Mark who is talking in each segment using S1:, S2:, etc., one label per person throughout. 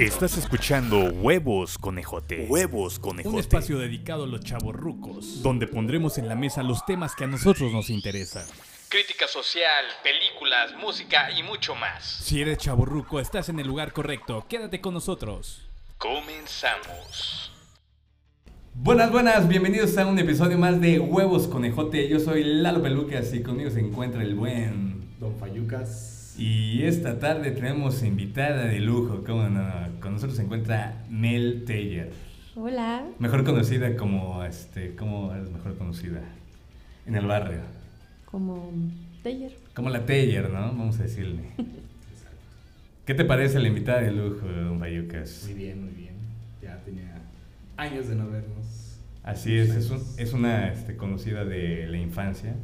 S1: Estás escuchando Huevos Conejote. Huevos Conejote.
S2: Un espacio dedicado a los chavos rucos, donde pondremos en la mesa los temas que a nosotros nos interesan.
S3: Crítica social, películas, música y mucho más.
S2: Si eres chavo ruco, estás en el lugar correcto. Quédate con nosotros.
S3: Comenzamos.
S2: Buenas, buenas, bienvenidos a un episodio más de Huevos Conejote. Yo soy Lalo Pelucas y conmigo se encuentra el buen
S4: Don Fayucas.
S2: Y esta tarde tenemos invitada de lujo, ¿cómo no? Con nosotros se encuentra Mel Taylor.
S5: Hola.
S2: Mejor conocida como, este, ¿cómo eres mejor conocida? En el barrio.
S5: Como Taylor.
S2: Como la Taylor, ¿no? Vamos a decirle. ¿Qué te parece la invitada de lujo, Don Fayucas?
S4: Muy bien, muy bien. Ya tenía años de no vernos.
S2: Así es, es, un- es una este, conocida de la infancia.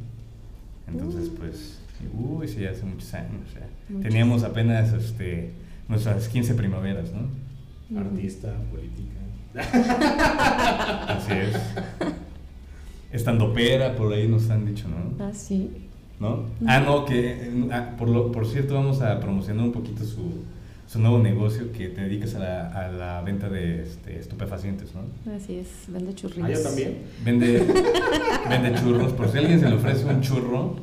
S2: Entonces, pues, uy, sí, hace muchos años.
S5: Muchos.
S2: Teníamos apenas este, nuestras 15 primaveras, ¿no?
S4: Artista, política.
S2: Así es. Estando pera, por ahí nos han dicho, ¿no?
S5: Ah, sí.
S2: ¿No? Ah, no, que, ah, por, lo, por cierto, vamos a promocionar un poquito su, su nuevo negocio que te dedicas a la, a la venta de este, estupefacientes, ¿no?
S5: Así es. Vende churritos.
S4: Ah, yo también.
S2: Vende, vende churros. Por si alguien se le ofrece un churro,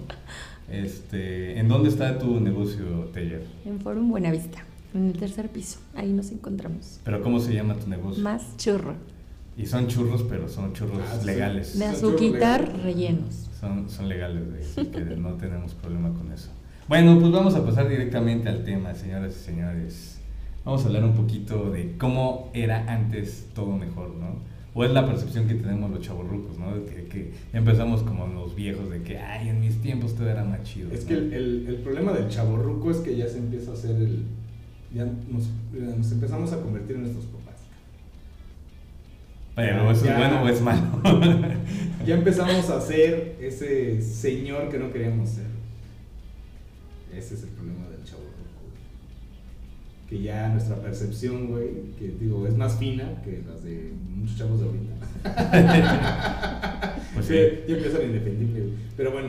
S2: este, ¿en dónde está tu negocio, Taylor?
S5: En Forum Buenavista, en el tercer piso. Ahí nos encontramos.
S2: Pero ¿cómo se llama tu negocio?
S5: Más churro.
S2: Y son churros, pero son churros
S4: Ah, sí.
S2: legales.
S5: De azuquitar rellenos.
S2: Son, son legales, así que no tenemos problema con eso. Bueno, pues vamos a pasar directamente al tema, señoras y señores. Vamos a hablar un poquito de cómo era antes todo mejor, ¿no? O es la percepción que tenemos los chavorrucos, ¿no? De Que, que empezamos como los viejos, de que, ay, en mis tiempos todo era más chido.
S4: Es
S2: ¿no?
S4: que el, el- el problema del chaborruco es que ya se empieza a hacer el. Ya nos, nos empezamos a convertir en nuestros papás.
S2: Pero eso
S4: Ya.
S2: es bueno o es malo.
S4: Ya empezamos a ser ese señor que no queríamos ser. Ese es el problema del chaborruco. Que ya nuestra percepción, güey, que digo, es más fina que las de muchos chavos de ahorita.
S2: Pues
S4: Sí,
S2: sí.
S4: ya empieza lo indefendible, güey. Pero bueno,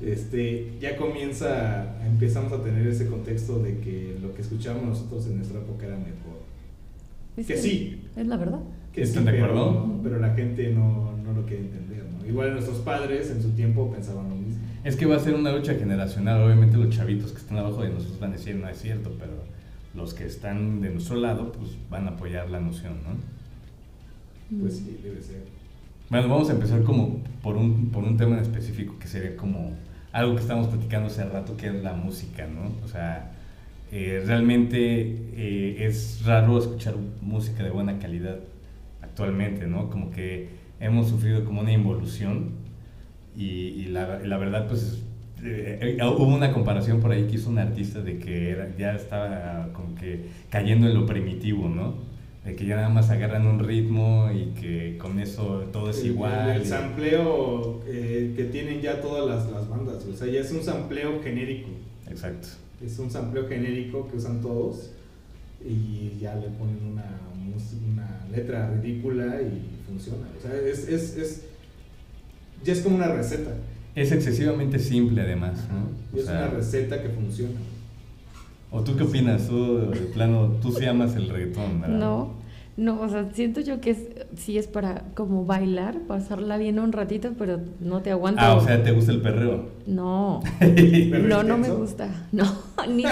S4: este, ya comienza, empezamos a tener ese contexto de que lo que escuchábamos nosotros en nuestra época era mejor.
S5: Es
S4: Que sí.
S5: Es la verdad.
S4: Que
S2: ¿Están
S4: sí,
S2: de
S4: pero-
S2: acuerdo?
S4: Pero, la gente no, no lo quiere entender, ¿no? Igual nuestros padres en su tiempo pensaban lo mismo.
S2: Es que va a ser una lucha generacional. Obviamente los chavitos que están abajo de nosotros van a decir, no es cierto, pero los que están de nuestro lado, pues van a apoyar la noción, ¿no?
S4: Pues
S5: Mm.
S4: sí, debe ser.
S2: Bueno, vamos a empezar como por un, por un tema en específico que sería como algo que estábamos platicando hace rato, que es la música, ¿no? O sea, eh, realmente eh, es raro escuchar música de buena calidad actualmente, ¿no? Como que hemos sufrido como una involución y, y la, la verdad, pues, eh, eh, hubo una comparación por ahí que hizo un artista de que era, ya estaba como que cayendo en lo primitivo, ¿no? De que ya nada más agarran un ritmo y que con eso todo es
S4: El-
S2: igual.
S4: El, sampleo eh, que tienen ya todas las, las bandas. O sea, ya es un sampleo genérico.
S2: Exacto.
S4: Es un sampleo genérico que usan todos y ya le ponen una, una letra ridícula y funciona. O sea, es, es, es- ya es como una receta.
S2: Es excesivamente simple además, ¿no?
S4: Y
S2: O
S4: es
S2: sea,
S4: una receta que funciona.
S2: ¿O tú qué opinas? Tú, de plano, tú sí amas el reggaetón, ¿verdad?
S5: No, no, o sea, siento yo que es, sí es para como bailar, pasarla bien un ratito, pero no te aguanto.
S2: Ah, o sea, ¿te gusta el perreo?
S5: No,
S4: ¿Perreo
S5: no, no me gusta. No, ni sé.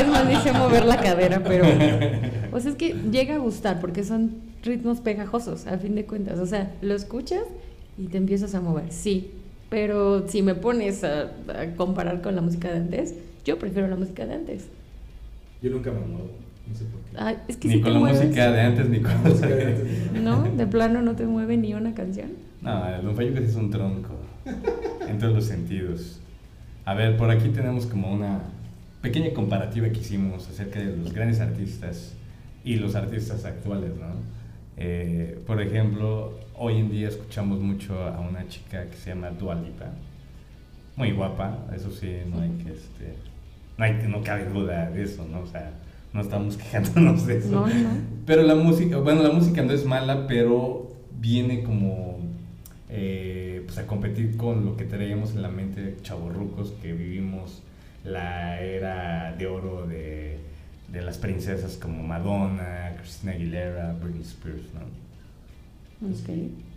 S5: Es más, ni sé mover la cadera, pero. O sea, es que llega a gustar porque son ritmos pegajosos, a fin de cuentas. O sea, lo escuchas y te empiezas a mover, sí. Pero si me pones a, a comparar con la música de antes, yo prefiero la música de antes.
S4: Yo nunca me muevo. No sé por qué.
S5: Ay, es que
S2: ni
S5: si
S2: con la
S5: mueves,
S2: música de antes, ni con
S4: La música de antes,
S5: ¿No? De plano no te mueve ni una canción.
S2: No, el Don Fayucas es un tronco. En todos los sentidos. A ver, por aquí tenemos como una pequeña comparativa que hicimos acerca de los grandes artistas y los artistas actuales, ¿no? Eh, por ejemplo, hoy en día escuchamos mucho a una chica que se llama Dua Lipa. Muy guapa, eso sí, no hay que, este, no, hay, no cabe duda de eso, ¿no? O sea, no estamos quejándonos de eso.
S5: No, no.
S2: Pero la música, bueno, la música no es mala, pero viene como eh, pues a competir con lo que traíamos en la mente chavorrucos que vivimos la era de oro de de las princesas como Madonna, Christina Aguilera, Britney Spears, ¿no?
S5: Ok.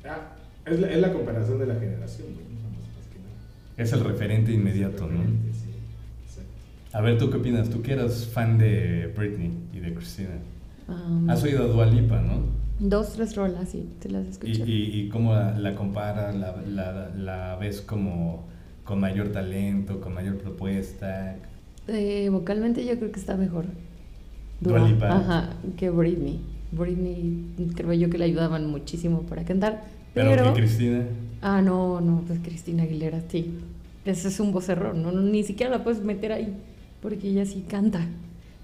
S4: Ah, es, la, es la comparación de la generación, no.
S2: Es el referente inmediato, ¿no? A ver, ¿tú qué opinas? Tú que eras fan de Britney y de Christina.
S5: Um,
S2: Has oído a Dua Lipa, ¿no?
S5: Dos, tres rolas, sí, te las
S2: Y,
S5: escuché.
S2: y, y cómo la, la comparas, la, la, la ves como con mayor talento, con mayor propuesta.
S5: Eh, vocalmente yo creo que está mejor.
S2: Dua Lipa.
S5: Ajá, que Britney. Britney creo yo que le ayudaban muchísimo para cantar.
S2: Pero,
S5: Pero,
S2: que Cristina.
S5: ah, no, no, pues Cristina Aguilera, sí. Ese es un vocerrón, ¿no? No, Ni siquiera la puedes meter ahí, porque ella sí canta.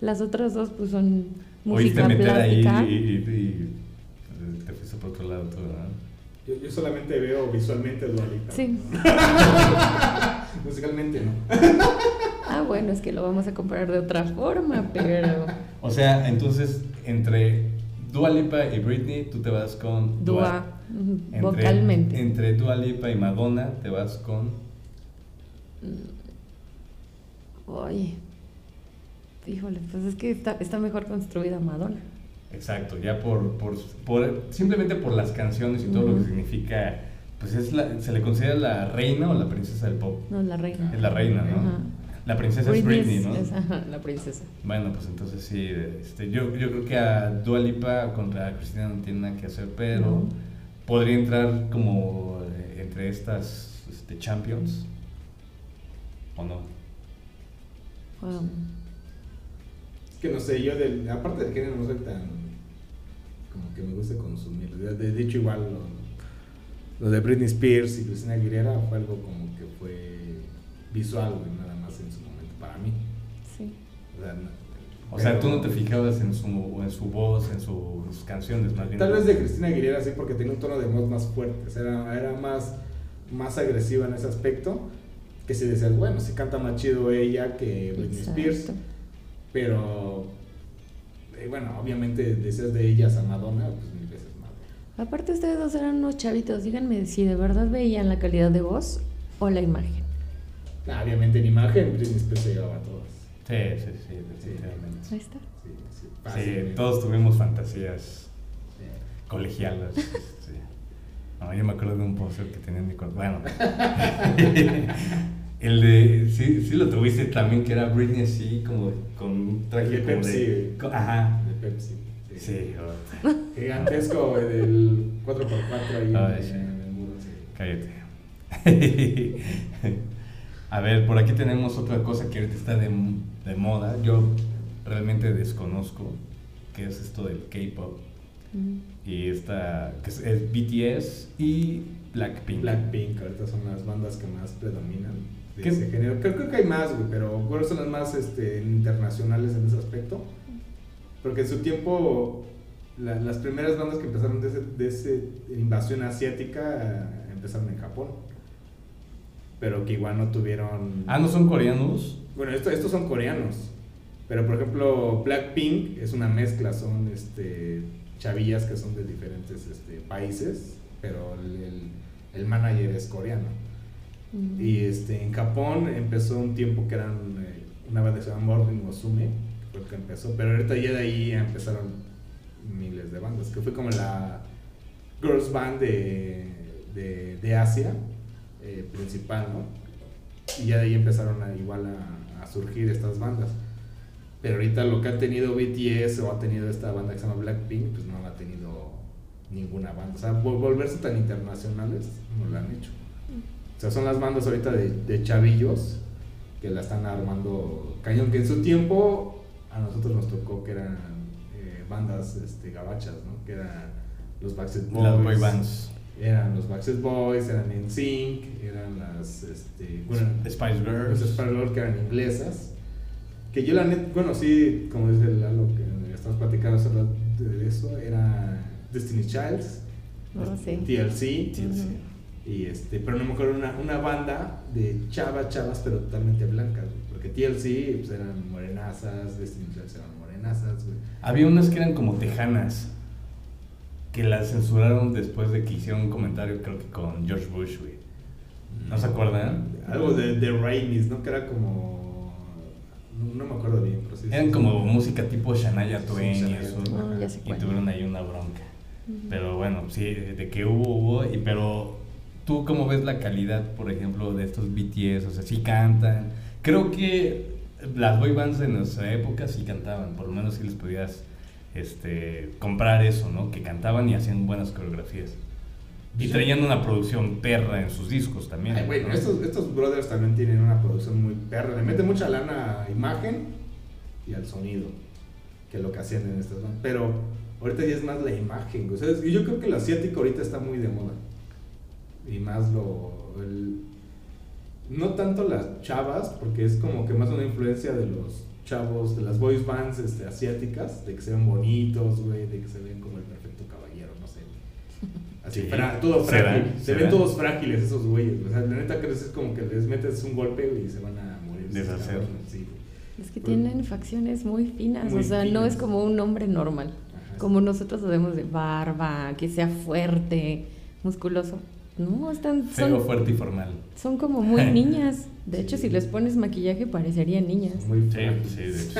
S5: Las otras dos, pues son
S2: Oíste
S5: música
S2: meter ahí
S5: plástica.
S2: y, y- y, te fuiste por otro lado todo, ¿no?
S4: Yo, yo solamente veo visualmente a Dua Lipa.
S5: Sí.
S4: Musicalmente no.
S5: Ah, bueno, es que lo vamos a comparar de otra forma, pero
S2: O sea, entonces, entre Dua Lipa y Britney, tú te vas con
S5: Dua,
S2: Entre-
S5: vocalmente.
S2: Entre Dua Lipa y Madonna, te vas con.
S5: Oye, híjole, pues es que está, está mejor construida Madonna.
S2: Exacto, ya por, por, por- simplemente por las canciones y todo lo que significa, pues es la, se le considera la reina o la princesa del pop.
S5: No, la reina.
S2: Es la reina, ¿no?
S5: Ajá.
S2: La princesa es Britney, ¿no?
S5: es, ajá, la princesa.
S2: Bueno, pues entonces sí, este, yo, yo creo que a Dua Lipa contra Cristina no tiene nada que hacer, pero
S5: No.
S2: podría entrar como eh, entre estas este, champions, ¿o no?
S4: Es que no sé, yo del, aparte del género no soy tan como que me gusta consumir. De, hecho igual lo, lo de Britney Spears y Christina Aguilera fue algo como que fue visual, güey, O sea,
S2: O tú no te fijabas en su, en su voz, en sus canciones, más bien.
S4: Tal vez de Cristina Aguilera sí, porque tenía un tono de voz más fuerte, o sea, era, era más, más agresiva en ese aspecto. Que si decías, bueno, si canta más chido ella que Britney Spears. Pero, eh, bueno, obviamente decías de ellas a Madonna, pues mil veces Madonna.
S5: Aparte ustedes dos eran unos chavitos, díganme si de verdad veían la calidad de voz o la imagen.
S4: Nah, obviamente en imagen Britney Spears se llevaba a todas.
S2: Sí, sí, sí, definitivamente.
S5: Ahí está.
S4: Sí, sí,
S2: Sí, todos tuvimos fantasías
S4: Sí.
S2: colegialas. este. No, yo me acuerdo de un póster que tenía en mi cuarto. Bueno. El de. Sí, sí lo tuviste también, que era Britney así, como con un traje
S4: De
S2: como
S4: Pepsi.
S2: de. Ajá.
S4: De Pepsi.
S2: Sí, oh,
S4: Gigantesco güey, del 4x4 ahí
S2: Ay,
S4: en,
S2: sí.
S4: en el muro. sí.
S2: cállate. A ver, por aquí tenemos otra cosa que ahorita está de, de moda. Yo realmente desconozco qué es esto del K-pop. Y esta, que es, es BTS y Blackpink.
S4: Blackpink, ahorita son las bandas que más predominan de
S2: ¿Qué?
S4: ese género. Creo, creo que hay más, güey, pero que son las más este, internacionales en ese aspecto. Porque en su tiempo, la- las primeras bandas que empezaron de ese, de ese invasión asiática eh, empezaron en Japón. Pero que igual no tuvieron...
S2: Ah, ¿no son coreanos?
S4: Bueno, esto- estos son coreanos. Pero por ejemplo, Blackpink es una mezcla, son este, chavillas que son de diferentes este, países, pero el, el- el manager es coreano.
S5: Mm.
S4: Y este, en Japón empezó un tiempo que eran eh, una banda que se llama Morning Musume, que fue el que empezó, pero ahorita ya de ahí empezaron miles de bandas, que fue como la girls band de, de, de Asia eh, principal, ¿no? Y ya de ahí empezaron a, igual a, a surgir estas bandas. Pero ahorita lo que ha tenido BTS o ha tenido esta banda que se llama Blackpink, pues no la ha tenido ninguna banda. O sea, vol- volverse tan internacionales no lo han hecho. O sea, son las bandas ahorita de, de chavillos que la están armando cañón, que en su tiempo a nosotros nos tocó que eran eh, bandas este, gabachas, ¿no? Que eran los Backstreet Boys.
S2: Las boy bands.
S4: Eran los Backstreet Boys, eran NSYNC, eran las, este, bueno,
S2: Spice Girls.
S4: Spice Girls que eran inglesas. Que yo la net, bueno, sí, como dice Lalo, que estamos platicando hace rato de eso, era Destiny Childs,
S5: Oh, sí.
S4: TLC,
S5: Ujú.
S4: y este, pero no me acuerdo una, una banda de chavas, chavas, pero totalmente blancas, porque TLC pues, eran morenazas, Destiny Childs eran morenazas, güey.
S2: Había unas que eran como tejanas. Que las censuraron después de que hicieron un comentario, creo que con George Bush, güey. ¿No se acuerdan?
S4: Algo de, de Rainis, ¿no? Que era como No, no me acuerdo bien, pero sí.
S2: Eran
S4: sí,
S2: como
S4: sí.
S2: música tipo Shania Twain y eso.
S4: Twain.
S5: Ah, ya sé
S2: y
S5: cuál.
S2: tuvieron ahí una bronca.
S5: Ujú.
S2: Pero bueno, sí, de que hubo, hubo. Y, pero tú cómo ves la calidad, por ejemplo, de estos BTS, o sea, sí cantan. Creo que las boy bands de nuestra época sí cantaban, por lo menos si les podías este, comprar eso, ¿no? Que cantaban y hacían buenas coreografías. Y
S4: Sí.
S2: traían una producción perra en sus discos también.
S4: Ay, estos, estos brothers también tienen una producción muy perra. Le meten mucha lana a imagen y al sonido, que es lo que hacían en estas bandas. Pero ahorita ya es más la imagen. O sea, yo creo que el asiático ahorita está muy de moda. Y más lo. el- no tanto las chavas, porque es como que más una influencia de los chavos, de las boys bands este, asiáticas, de que se ven bonitos, güey, de que se ven como el perfecto caballero, no sé. Así,
S2: Sí,
S4: fra- todo
S2: se
S4: frágil. se
S2: se
S4: ven todos frágiles esos güeyes. O sea, la neta crees es como que les metes un golpe y se van a morir.
S2: Deshacer.
S4: Sí.
S5: Es que
S4: Pues-
S5: tienen facciones muy finas,
S4: Muy
S5: o sea, no es como un hombre normal.
S4: Ajá.
S5: Como nosotros sabemos de barba, que sea fuerte, musculoso. No, están,
S2: Feo,
S5: son,
S2: fuerte y formal.
S5: son como muy niñas. De hecho, si les pones maquillaje, parecerían niñas.
S4: Son muy
S2: Sí, sí, de hecho. sí.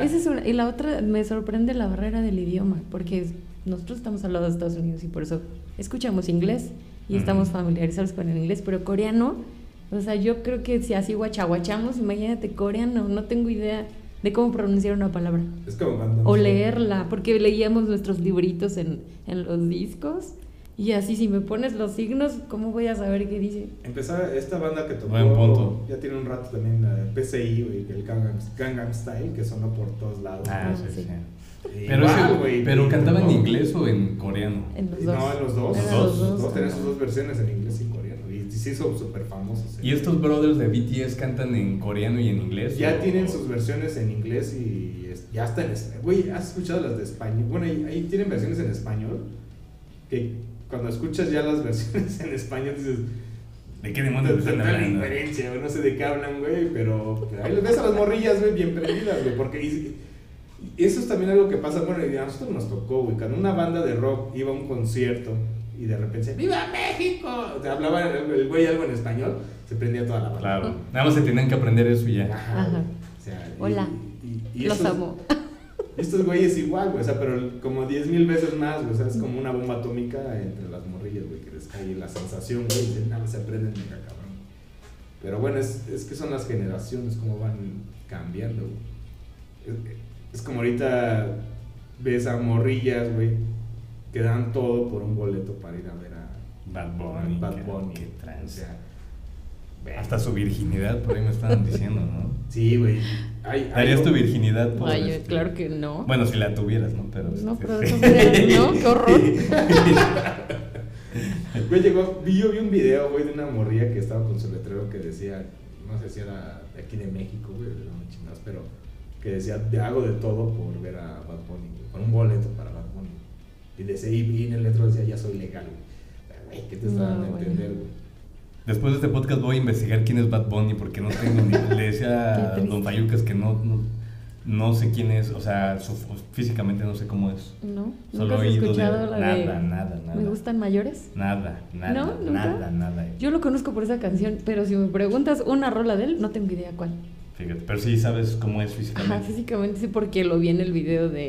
S5: Esa es una. Y la otra, me sorprende la barrera del idioma, porque nosotros estamos al lado de Estados Unidos y por eso escuchamos inglés y estamos familiarizados con el inglés, pero coreano, o sea, yo creo que si así guachaguachamos, imagínate coreano, no tengo idea de cómo pronunciar una palabra.
S4: Es como cuando.
S5: O leerla, porque leíamos nuestros libritos en, en los discos y así si me pones los signos, ¿cómo voy a saber qué dice?
S4: Empezaba esta banda que tocó.
S2: Buen punto.
S4: Ya tiene un rato también, la de PCI, güey, el Gangnam, Gangnam Style, que sonó por todos lados.
S2: Ah, sí,
S5: sí.
S2: sí. Pero,
S4: igual,
S2: ese-
S4: güey,
S2: pero cantaba en inglés o en coreano.
S5: En los dos.
S4: No, en los dos.
S2: Los
S4: Los
S2: dos.
S4: dos tenían sus dos versiones en inglés y coreano. Y se hizo súper famosos.
S2: ¿Y estos brothers de BTS cantan en coreano y en inglés?
S4: Ya
S2: o-
S4: tienen sus versiones en inglés y es- ya está en español. Güey, ¿has escuchado las de español? Bueno, ahí, ahí tienen versiones en español que cuando escuchas ya las versiones en español dices,
S2: ¿De qué demonios están hablando?
S4: güey, no sé de qué hablan, güey, pero pero ahí les ves a las morrillas, güey, bien prendidas, güey, porque y- y eso es también algo que pasa, bueno, y a nosotros nos tocó, güey, cuando una banda de rock iba a un concierto y de repente ¡Viva México! O sea, hablaba el güey algo en español, se prendía toda la banda.
S2: Claro. Nada más se tenían que aprender eso y ya.
S4: Ajá.
S5: Ajá.
S4: O sea, y-
S5: Hola.
S4: y- y
S5: Los
S4: estos-
S5: amo.
S4: Estos güeyes igual, güey, o sea, pero como 10 mil veces más, güey, o sea, es como una bomba atómica entre las morrillas, güey, que les cae la sensación, güey, dicen, nada, se aprenden mega cabrón. Pero bueno, es, es que son las generaciones, como van cambiando, güey. Es, es como ahorita ves a morrillas, güey, que dan todo por un boleto para ir a ver a
S2: Bad Bunny.
S4: Bad Bunny.
S2: qué
S4: o sea,
S2: Hasta su virginidad, por ahí me estaban diciendo, ¿no?
S4: Sí, güey. Hay- hay-
S2: ¿Darías tu virginidad por
S5: Ay,
S2: este-
S5: claro que no.
S2: Bueno, si la tuvieras, ¿no? Pero,
S5: no, pero
S2: sí.
S5: eso sería- no, qué horror.
S4: Güey, llegó, vi, yo vi un video, güey, de una morrilla que estaba con su letrero que decía, no sé si era de aquí de México, güey, no me chingas, pero que decía, "De- hago de todo por ver a Bad Bunny, güey, con un boleto para Bad Bunny. Y, decía, y, en el letrero decía, ya soy legal, güey. Güey, ¿qué te
S5: No,
S4: dando a
S5: güey.
S4: entender, güey?
S2: Después de este podcast voy a investigar quién es Bad Bunny porque no tengo ni... Le decía a. Don Payucas que no, no, no sé quién es, o sea, su- físicamente no sé cómo es.
S5: No,
S2: Solo
S5: nunca has
S2: de-
S5: escuchado la
S2: nada,
S5: de
S2: nada, nada.
S5: ¿Me gustan mayores?
S2: Nada, nada,
S5: ¿No? ¿Nunca?
S2: nada, nada.
S5: Yo lo conozco por esa canción, pero si me preguntas una rola de él, no tengo idea cuál.
S2: Fíjate, pero sí sabes cómo es
S5: Ajá,
S2: físicamente.
S5: físicamente sí, porque lo vi en el video de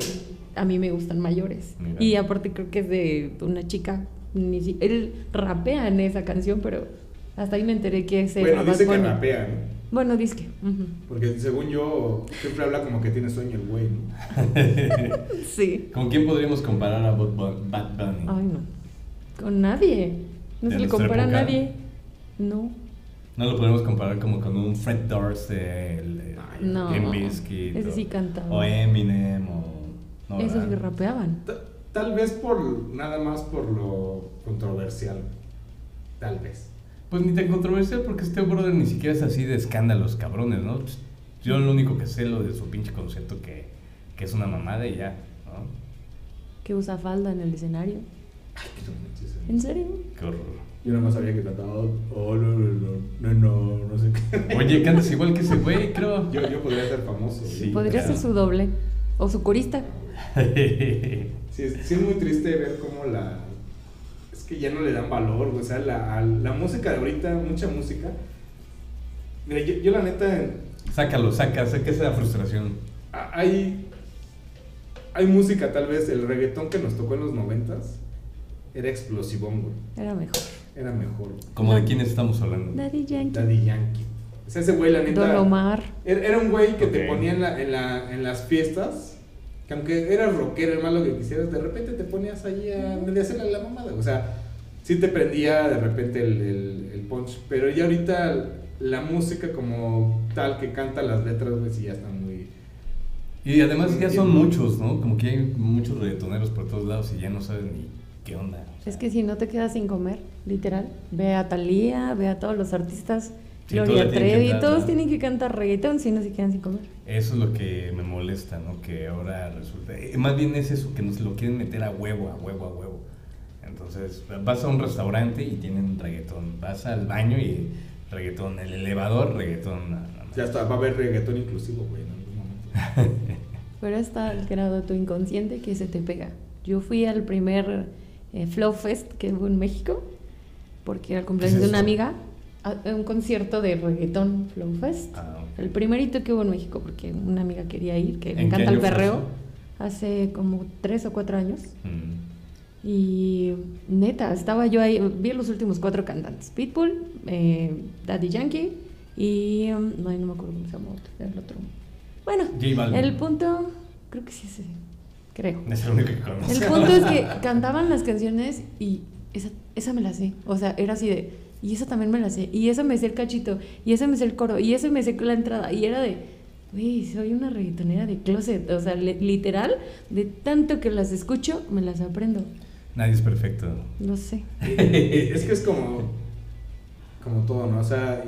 S5: A mí me gustan mayores.
S2: Mira.
S5: Y aparte creo que es de una chica. Ni si- él rapea en esa canción, pero hasta ahí me enteré que es
S4: Bueno,
S5: Bad
S4: dice que rapea, ¿no?
S5: Bueno, dice que. ujú.
S4: Porque según yo, siempre habla como que tiene sueño el güey, ¿no?
S5: Sí.
S2: ¿Con quién podríamos comparar a Bad Bu- Bad Bunny?
S5: Ay, no. Con nadie. No
S2: ¿De
S5: se le compara a nadie. No.
S2: No lo podemos comparar como con un Fred Durst el-
S4: Ay,
S5: No.
S2: Bizkit,
S5: Ese
S2: o-
S5: sí cantaba.
S2: O Eminem o... No,
S5: Esos que rapeaban.
S4: Ta- Tal vez por, nada más por lo controversial. Tal vez.
S2: Pues ni tan controversial porque este brother ni siquiera es así de escándalos cabrones, ¿no? Pues, Yo lo único que sé lo de su pinche concepto que, que es una mamada y ya, ¿no?
S5: Que usa falda en el escenario.
S4: Ay, qué eh.
S5: ¿En serio?
S2: Qué horror.
S4: Yo nada más sabía que cantaba, oh, no, no, no, no, no, no sé qué.
S2: Oye, cantas igual que ese güey, creo.
S4: Yo, yo podría ser famoso.
S2: Sí.
S5: Podría
S2: claro.
S5: ser su doble. O su corista.
S4: Sí, es, sí es muy triste ver cómo la... Es que ya no le dan valor, güey. O sea, la, la música de ahorita, mucha música. Mira, yo, yo la neta
S2: Sácalo, saca, saca esa frustración.
S4: Hay, hay música, tal vez, el reggaetón que nos tocó en los noventas era explosivón, güey.
S5: Era mejor.
S4: Era mejor.
S2: ¿Como de quién estamos hablando?
S5: Daddy Yankee.
S4: Daddy Yankee. O sea, ese güey, la neta.
S5: Don Omar.
S4: Era, era un güey que te ponía en, la, en, la, en las fiestas, que aunque eras rockero, el malo que quisieras, de repente te ponías allí a medio hacerle la mamada. O sea, sí te prendía de repente el, el, el punch. Pero ya ahorita la música como tal que canta las letras, güey, sí ya están muy...
S2: Y además ya son muchos, ¿no? Como que hay muchos reggaetoneros por todos lados y ya no saben ni qué onda. o sea.
S5: Es que si no te quedas sin comer, literal. Ve a Thalía, ve a todos los artistas.
S2: Sí,
S5: Gloria
S2: todos tienen
S5: Trevi,
S2: cantar,
S5: todos
S2: ¿no?
S5: tienen que cantar reggaetón si no se quedan sin comer.
S2: Eso es lo que me molesta, ¿no? Que ahora resulta... eh, Más bien es eso, que nos lo quieren meter a huevo, a huevo, a huevo. Entonces, vas a un restaurante y tienen reggaetón. Vas al baño y reggaetón. El elevador, reggaetón.
S4: Ya está, va a haber reggaetón inclusivo, güey, en algún momento.
S5: Pero está al grado de tu inconsciente que se te pega. Yo fui al primer eh, Flow Fest que hubo en México, porque era el cumpleaños
S2: ¿Qué es
S5: de una amiga, un concierto de reggaetón Flow Fest.
S2: Ah.
S5: El primerito que hubo en México, porque una amiga quería ir, que le
S2: ¿En qué
S5: encanta el
S2: eso?
S5: hace como tres o cuatro años.
S2: Mm.
S5: Y neta, estaba yo ahí, vi los últimos cuatro cantantes: Pitbull, eh, Daddy Yankee y. um, ay, no me acuerdo cómo se llama otro, el otro. Bueno, el punto, creo que sí es ese, creo.
S2: Es el único que conozco.
S5: El punto es que cantaban las canciones y esa, esa me la sé. O sea, era así de, y esa también me la sé, y esa me sé el cachito, y esa me sé el coro, y esa me sé la entrada. Y era de, güey, soy una reggaetonera de closet. O sea, le- literal, de tanto que las escucho, me las aprendo.
S2: Nadie es perfecto.
S5: No sé.
S4: es que es como, como todo, ¿no? O sea,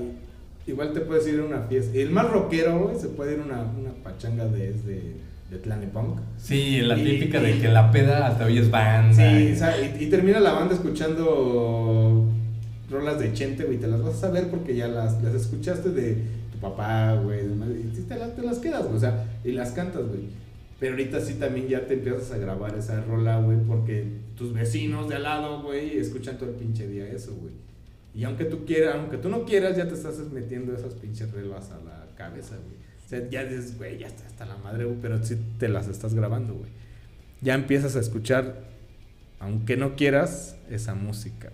S4: igual te puedes ir a una fiesta. El más rockero, güey, se puede ir a una, una pachanga de, de, de Tlanepunk.
S2: Sí, la
S4: Y-
S2: típica de que la peda hasta hoy es banda.
S4: Sí,
S2: y-
S4: o sea, y, y termina la banda escuchando rolas de Chente, güey, te las vas a saber porque ya las, las escuchaste de tu papá, güey, y te, las- te las quedas, güey, o sea, y las cantas, güey. Pero ahorita sí también ya te empiezas a grabar esa rola, güey, porque tus vecinos de al lado, güey, escuchan todo el pinche día eso, güey. Y aunque tú quieras, aunque tú no quieras, ya te estás metiendo esas pinches relvas a la cabeza, güey. O sea, ya dices, güey, ya está hasta la madre, güey, pero sí te las estás grabando, güey. Ya empiezas a escuchar, aunque no quieras, esa música.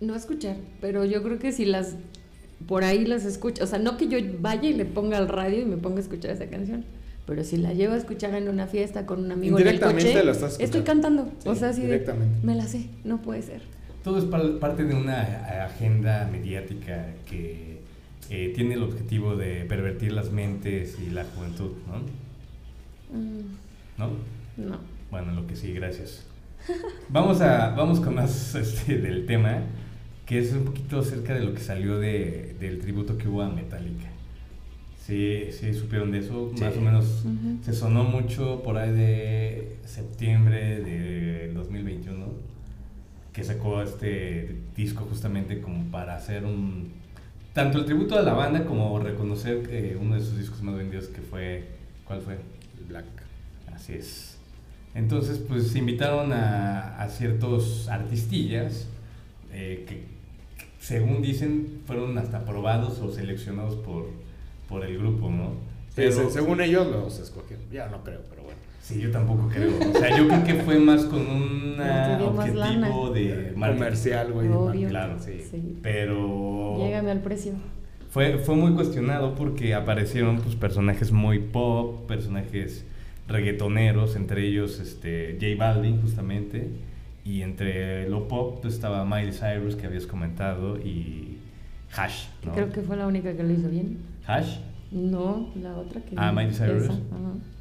S5: No escuchar, pero yo creo que si las, por ahí las escucho, o sea, no que yo vaya y le ponga al radio y me ponga a escuchar esa canción. Pero si la llevo a escuchar en una fiesta con un amigo en el
S4: Indirectamente
S5: coche,
S4: la estás escuchando.
S5: estoy cantando. o sea, así de, me la sé, no puede ser.
S2: Todo es par- parte de una agenda mediática que eh, tiene el objetivo de pervertir las mentes y la juventud, ¿no?
S5: Mm,
S2: ¿No?
S5: no.
S2: Bueno, lo que sí, gracias. Vamos, a, vamos con más este, del tema, que es un poquito acerca de lo que salió de, del tributo que hubo a Metallica. Sí, sí, supieron de eso,
S4: Sí.
S2: más o menos se sonó mucho por ahí de septiembre de 2021, que sacó este disco justamente como para hacer un... Tanto el tributo a la banda como reconocer que uno de sus discos más vendidos que fue... ¿Cuál fue?
S4: Black.
S2: Así es. Entonces, pues invitaron a, a ciertos artistillas eh, que, según dicen, fueron hasta aprobados o seleccionados por, por el grupo, ¿no?
S4: Pero, se- según ellos los escogieron. Ya no creo, pero bueno.
S2: Sí, yo tampoco creo. O sea, yo creo que fue más con un objetivo de marketing.
S4: Comercial, güey. de
S5: Obvio.
S4: marketing,
S2: Claro,
S4: sí.
S5: Sí.
S2: Pero
S5: Llégame al precio.
S2: fue, fue muy cuestionado porque aparecieron pues, personajes muy pop, personajes reggaetoneros, entre ellos este, J Balvin justamente, y entre lo pop pues, estaba Miley Cyrus que habías comentado y Hash.
S5: Creo que fue la única que lo hizo bien.
S2: Hash,
S5: No, la otra que.
S2: Ah, Miley Cyrus.
S5: esa,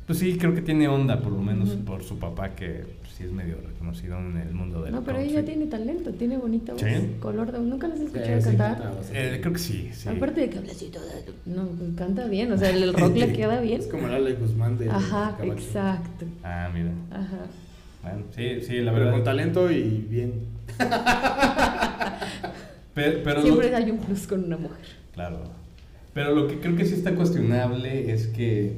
S2: pues sí, creo que tiene onda, por lo menos por su papá que pues, sí es medio reconocido en el mundo del
S5: No, pero
S2: country.
S5: ella tiene talento, tiene bonita voz.
S2: ¿Sí?
S5: Color de Nunca las he
S4: Sí,
S5: escuchado
S4: sí,
S5: cantar.
S4: cantaba, sí.
S2: Eh, creo que sí, sí.
S5: Aparte de que habla así toda. No, canta bien. O sea, el rock le queda bien.
S4: Es como el Ale Guzmán de
S5: Ajá,
S4: de
S5: exacto.
S2: Ah, mira.
S5: Ajá.
S2: Bueno, sí, sí, la
S4: Pero
S2: verdad.
S4: con talento y bien.
S2: Pero, pero lo-
S5: Siempre hay un plus con una mujer.
S2: Claro. Pero lo que creo que sí está cuestionable es que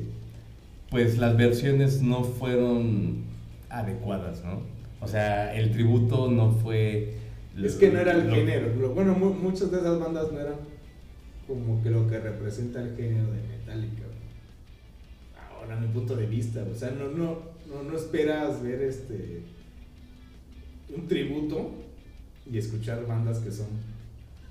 S2: pues las versiones no fueron adecuadas, ¿no? O sea, el tributo no fue
S4: Es que no era el
S2: lo-
S4: género. Bueno, mu- muchas de esas bandas no eran como que lo que representa el género de Metallica. Ahora, mi punto de vista, o sea, no, no, no, no esperas ver este un tributo y escuchar bandas que son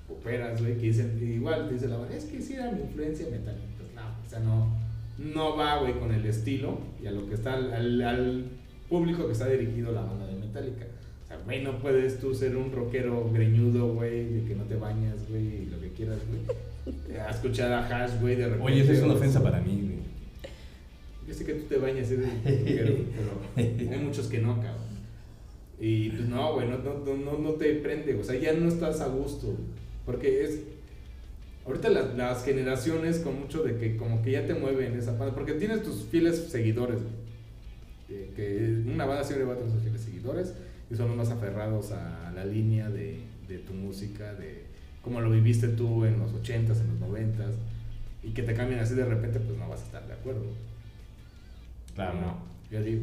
S4: poperas, güey, que dicen, igual te dice la banda, es que sí era mi influencia Metallica. Pues no, o sea, no, no va, güey, con el estilo y a lo que está, al, al público que está dirigido la banda de Metallica. O sea, güey, no puedes tú ser un rockero greñudo, güey, de que no te bañas, güey, y lo que quieras, güey. A escuchar a Hash, güey, de repente.
S2: Oye, esa es una ofensa para mí, güey.
S4: Yo sé que tú te bañas, rockero, pero hay muchos que no, cabrón. Y pues no, güey, no, no, no, no, te prende, o sea, ya no estás a gusto, porque es... Ahorita las, generaciones con mucho de que como que ya te mueven esa banda, porque tienes tus fieles seguidores. Eh, que una banda siempre va a tener sus fieles seguidores y son los más aferrados a la línea de, tu música, de cómo lo viviste tú en los 80s, en los 90s, y que te cambien así de repente, pues no vas a estar de acuerdo.
S2: Claro, no.
S4: Yo digo.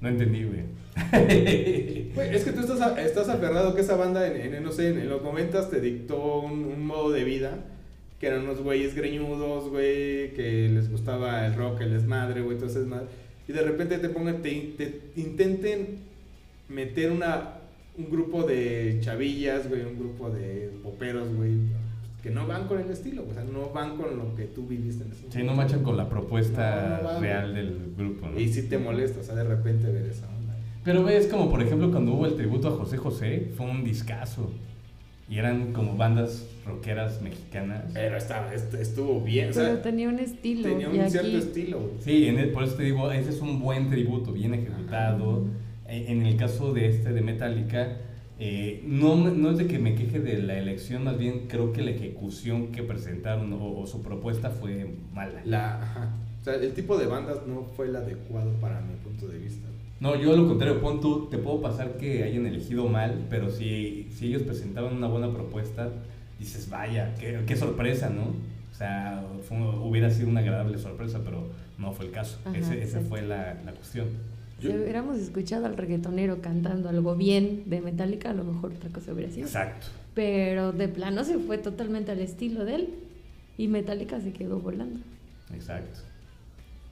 S2: No entendí, güey.
S4: Güey, es que tú estás, estás aferrado que esa banda, en, en, no sé, en, los momentos te dictó un, un modo de vida, que eran unos güeyes greñudos, güey, que les gustaba el rock, el desmadre, güey, entonces madre. Y de repente te pongan, te, te intenten meter una, un grupo de chavillas, güey, un grupo de poperos, güey, que no van con el estilo, o sea, no van con lo que tú viviste en ese
S2: Sí, no machan con la propuesta
S4: No, no
S2: real del grupo, ¿no?
S4: Y sí te molesta, o sea, de repente ver esa onda.
S2: Pero ves como por ejemplo cuando hubo el tributo a José José, fue un discazo. Y eran como bandas rockeras mexicanas.
S4: Pero estaba, est- estuvo bien, o sea,
S5: Pero tenía un estilo.
S4: tenía
S5: y
S4: un
S5: aquí-
S4: cierto estilo, güey.
S2: Sí, en el- por eso te digo, ese es un buen tributo, bien ejecutado. E- En el caso de este de Metallica, eh, no, me- no es de que me queje de la elección, más bien creo que la ejecución que presentaron o, o su propuesta fue mala.
S4: La, ajá. O sea, el tipo de bandas no fue el adecuado para mi punto de vista.
S2: No, yo a lo contrario, pon tú, te puedo pasar que hayan elegido mal, pero si, si ellos presentaban una buena propuesta, dices, vaya, qué, qué sorpresa, ¿no? O sea, fue- hubiera sido una agradable sorpresa, pero no fue el caso.
S5: Ajá,
S2: Ese, esa fue la, la cuestión.
S5: Si hubiéramos escuchado al reggaetonero cantando algo bien de Metallica, a lo mejor otra cosa hubiera sido.
S2: Exacto.
S5: Pero de plano se fue totalmente al estilo de él y Metallica se quedó volando.
S2: Exacto.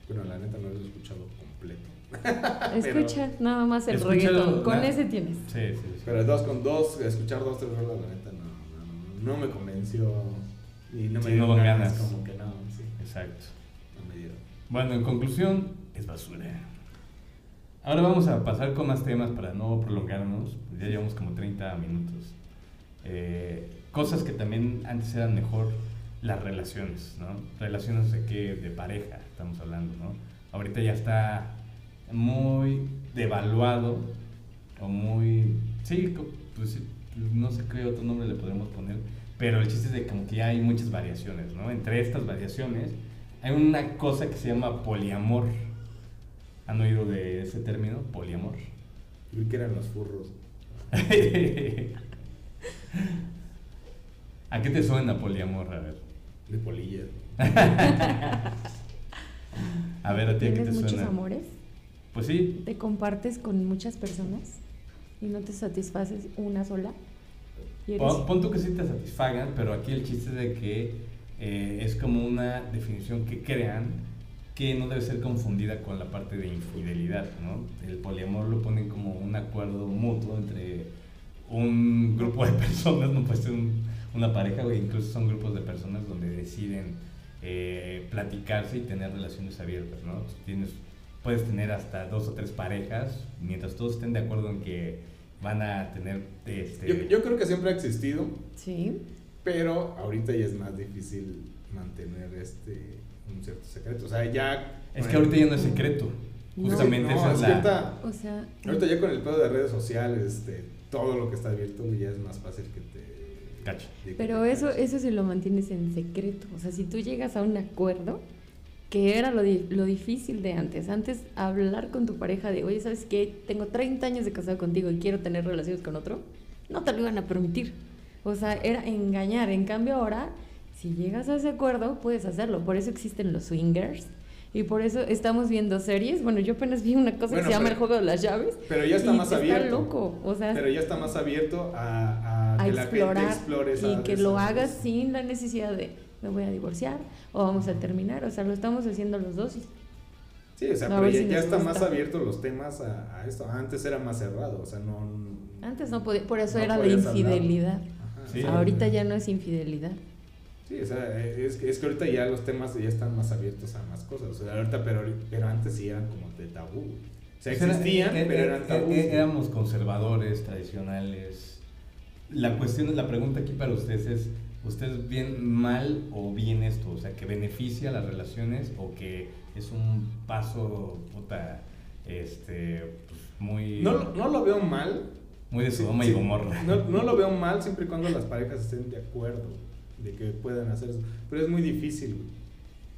S4: Bueno, la neta no lo he escuchado completo.
S5: Escucha nada más el reggaetón, con ese tienes.
S2: Sí, sí, sí.
S4: Pero dos con dos, escuchar dos, tres rolas, la neta no, no, no, no me convenció. Y no me
S2: Sí,
S4: dieron
S2: no dan
S4: ganas,
S2: ganas.
S4: como que no, sí,
S2: Exacto.
S4: no me dieron.
S2: Bueno, en conclusión, es basura. Ahora vamos a pasar con más temas para no prolongarnos. ya llevamos como 30 minutos. Eh, cosas que también antes eran mejor, las relaciones, ¿no? Relaciones de qué, de pareja, estamos hablando, ¿no? Ahorita ya está muy devaluado o muy... Sí, pues no sé qué otro nombre le podremos poner, pero el chiste es de como que ya hay muchas variaciones, ¿no? Entre estas variaciones hay una cosa que se llama poliamor. ¿Han oído de ese término? Poliamor.
S4: Vi que eran los furros.
S2: ¿A qué te suena poliamor? A ver.
S4: De polillas.
S2: A ver, ¿a ti a qué te
S5: ¿Tienes muchos
S2: suena?
S5: amores?
S2: Pues sí,
S5: ¿Te compartes con muchas personas y no te satisfaces una sola?
S2: Pon tú que sí te satisfagan, pero aquí el chiste es de que eh, es como una definición que crean que no debe ser confundida con la parte de infidelidad, ¿no? El poliamor lo ponen como un acuerdo mutuo entre un grupo de personas, no puede ser un- una pareja, o incluso son grupos de personas donde deciden eh, platicarse y tener relaciones abiertas, ¿no? Tienes, puedes tener hasta dos o tres parejas, mientras todos estén de acuerdo en que van a tener este...
S4: Yo, yo creo que siempre ha existido,
S5: Sí.
S4: pero ahorita ya es más difícil mantener este un cierto secreto. O sea, ya.
S2: Es que ahorita ya no es secreto.
S5: No.
S2: Justamente
S4: No,
S2: esa es la...
S4: ahorita-
S5: O sea,
S4: Ahorita ya con el pedo de redes sociales, este, todo lo que está abierto ya es más fácil que te... Que
S5: pero
S4: te
S5: eso,
S4: caches.
S5: eso si lo mantienes en secreto. O sea, si tú llegas a un acuerdo, que era lo, di- lo difícil de antes. Antes, hablar con tu pareja de, oye, ¿sabes qué? Tengo 30 años de casado contigo y quiero tener relaciones con otro. No te lo iban a permitir. O sea, era engañar. En cambio, ahora, si llegas a ese acuerdo, puedes hacerlo. Por eso existen los swingers. Y por eso estamos viendo series. Bueno, yo apenas vi una cosa
S4: Bueno,
S5: que se llama
S4: pero-
S5: El Juego de las Llaves.
S4: Pero ya está
S5: y
S4: más abierto.
S5: Está loco. O sea,
S4: Pero ya está más abierto a, a a
S5: a
S4: que la gente
S5: explorar
S4: explore esa-
S5: y que lo hagas sin la necesidad de me voy a divorciar o vamos a terminar. O sea, lo estamos haciendo los dos. y-
S4: Sí, o sea, pero ya,
S5: si
S4: ya
S5: nos
S4: están más
S5: gusta.
S4: abiertos los temas a, a esto. Antes era más cerrado, o sea, no.
S5: Antes no podía, por eso
S4: No
S5: era de infidelidad.
S4: Ajá,
S2: Sí.
S5: Ahorita ya no es infidelidad.
S4: Sí, o sea, es, que- es que ahorita ya los temas ya están más abiertos a más cosas. O sea, ahorita, pero, pero antes sí eran como de tabú. O sea,
S2: Pues era-
S4: existían,
S2: eh,
S4: pero
S2: eh,
S4: eran
S2: eh,
S4: tabú.
S2: eh, éramos conservadores, tradicionales. La cuestión, la pregunta aquí para ustedes es, ¿ustedes bien mal o bien esto? O sea, que beneficia las relaciones o que es un paso, puta, este, pues, muy,
S4: No, lo- no lo veo mal.
S2: muy de Sodoma
S4: sí.
S2: y Gomorra.
S4: No, no lo veo mal siempre y cuando las parejas estén de acuerdo de que puedan hacer eso. Pero es muy difícil, güey.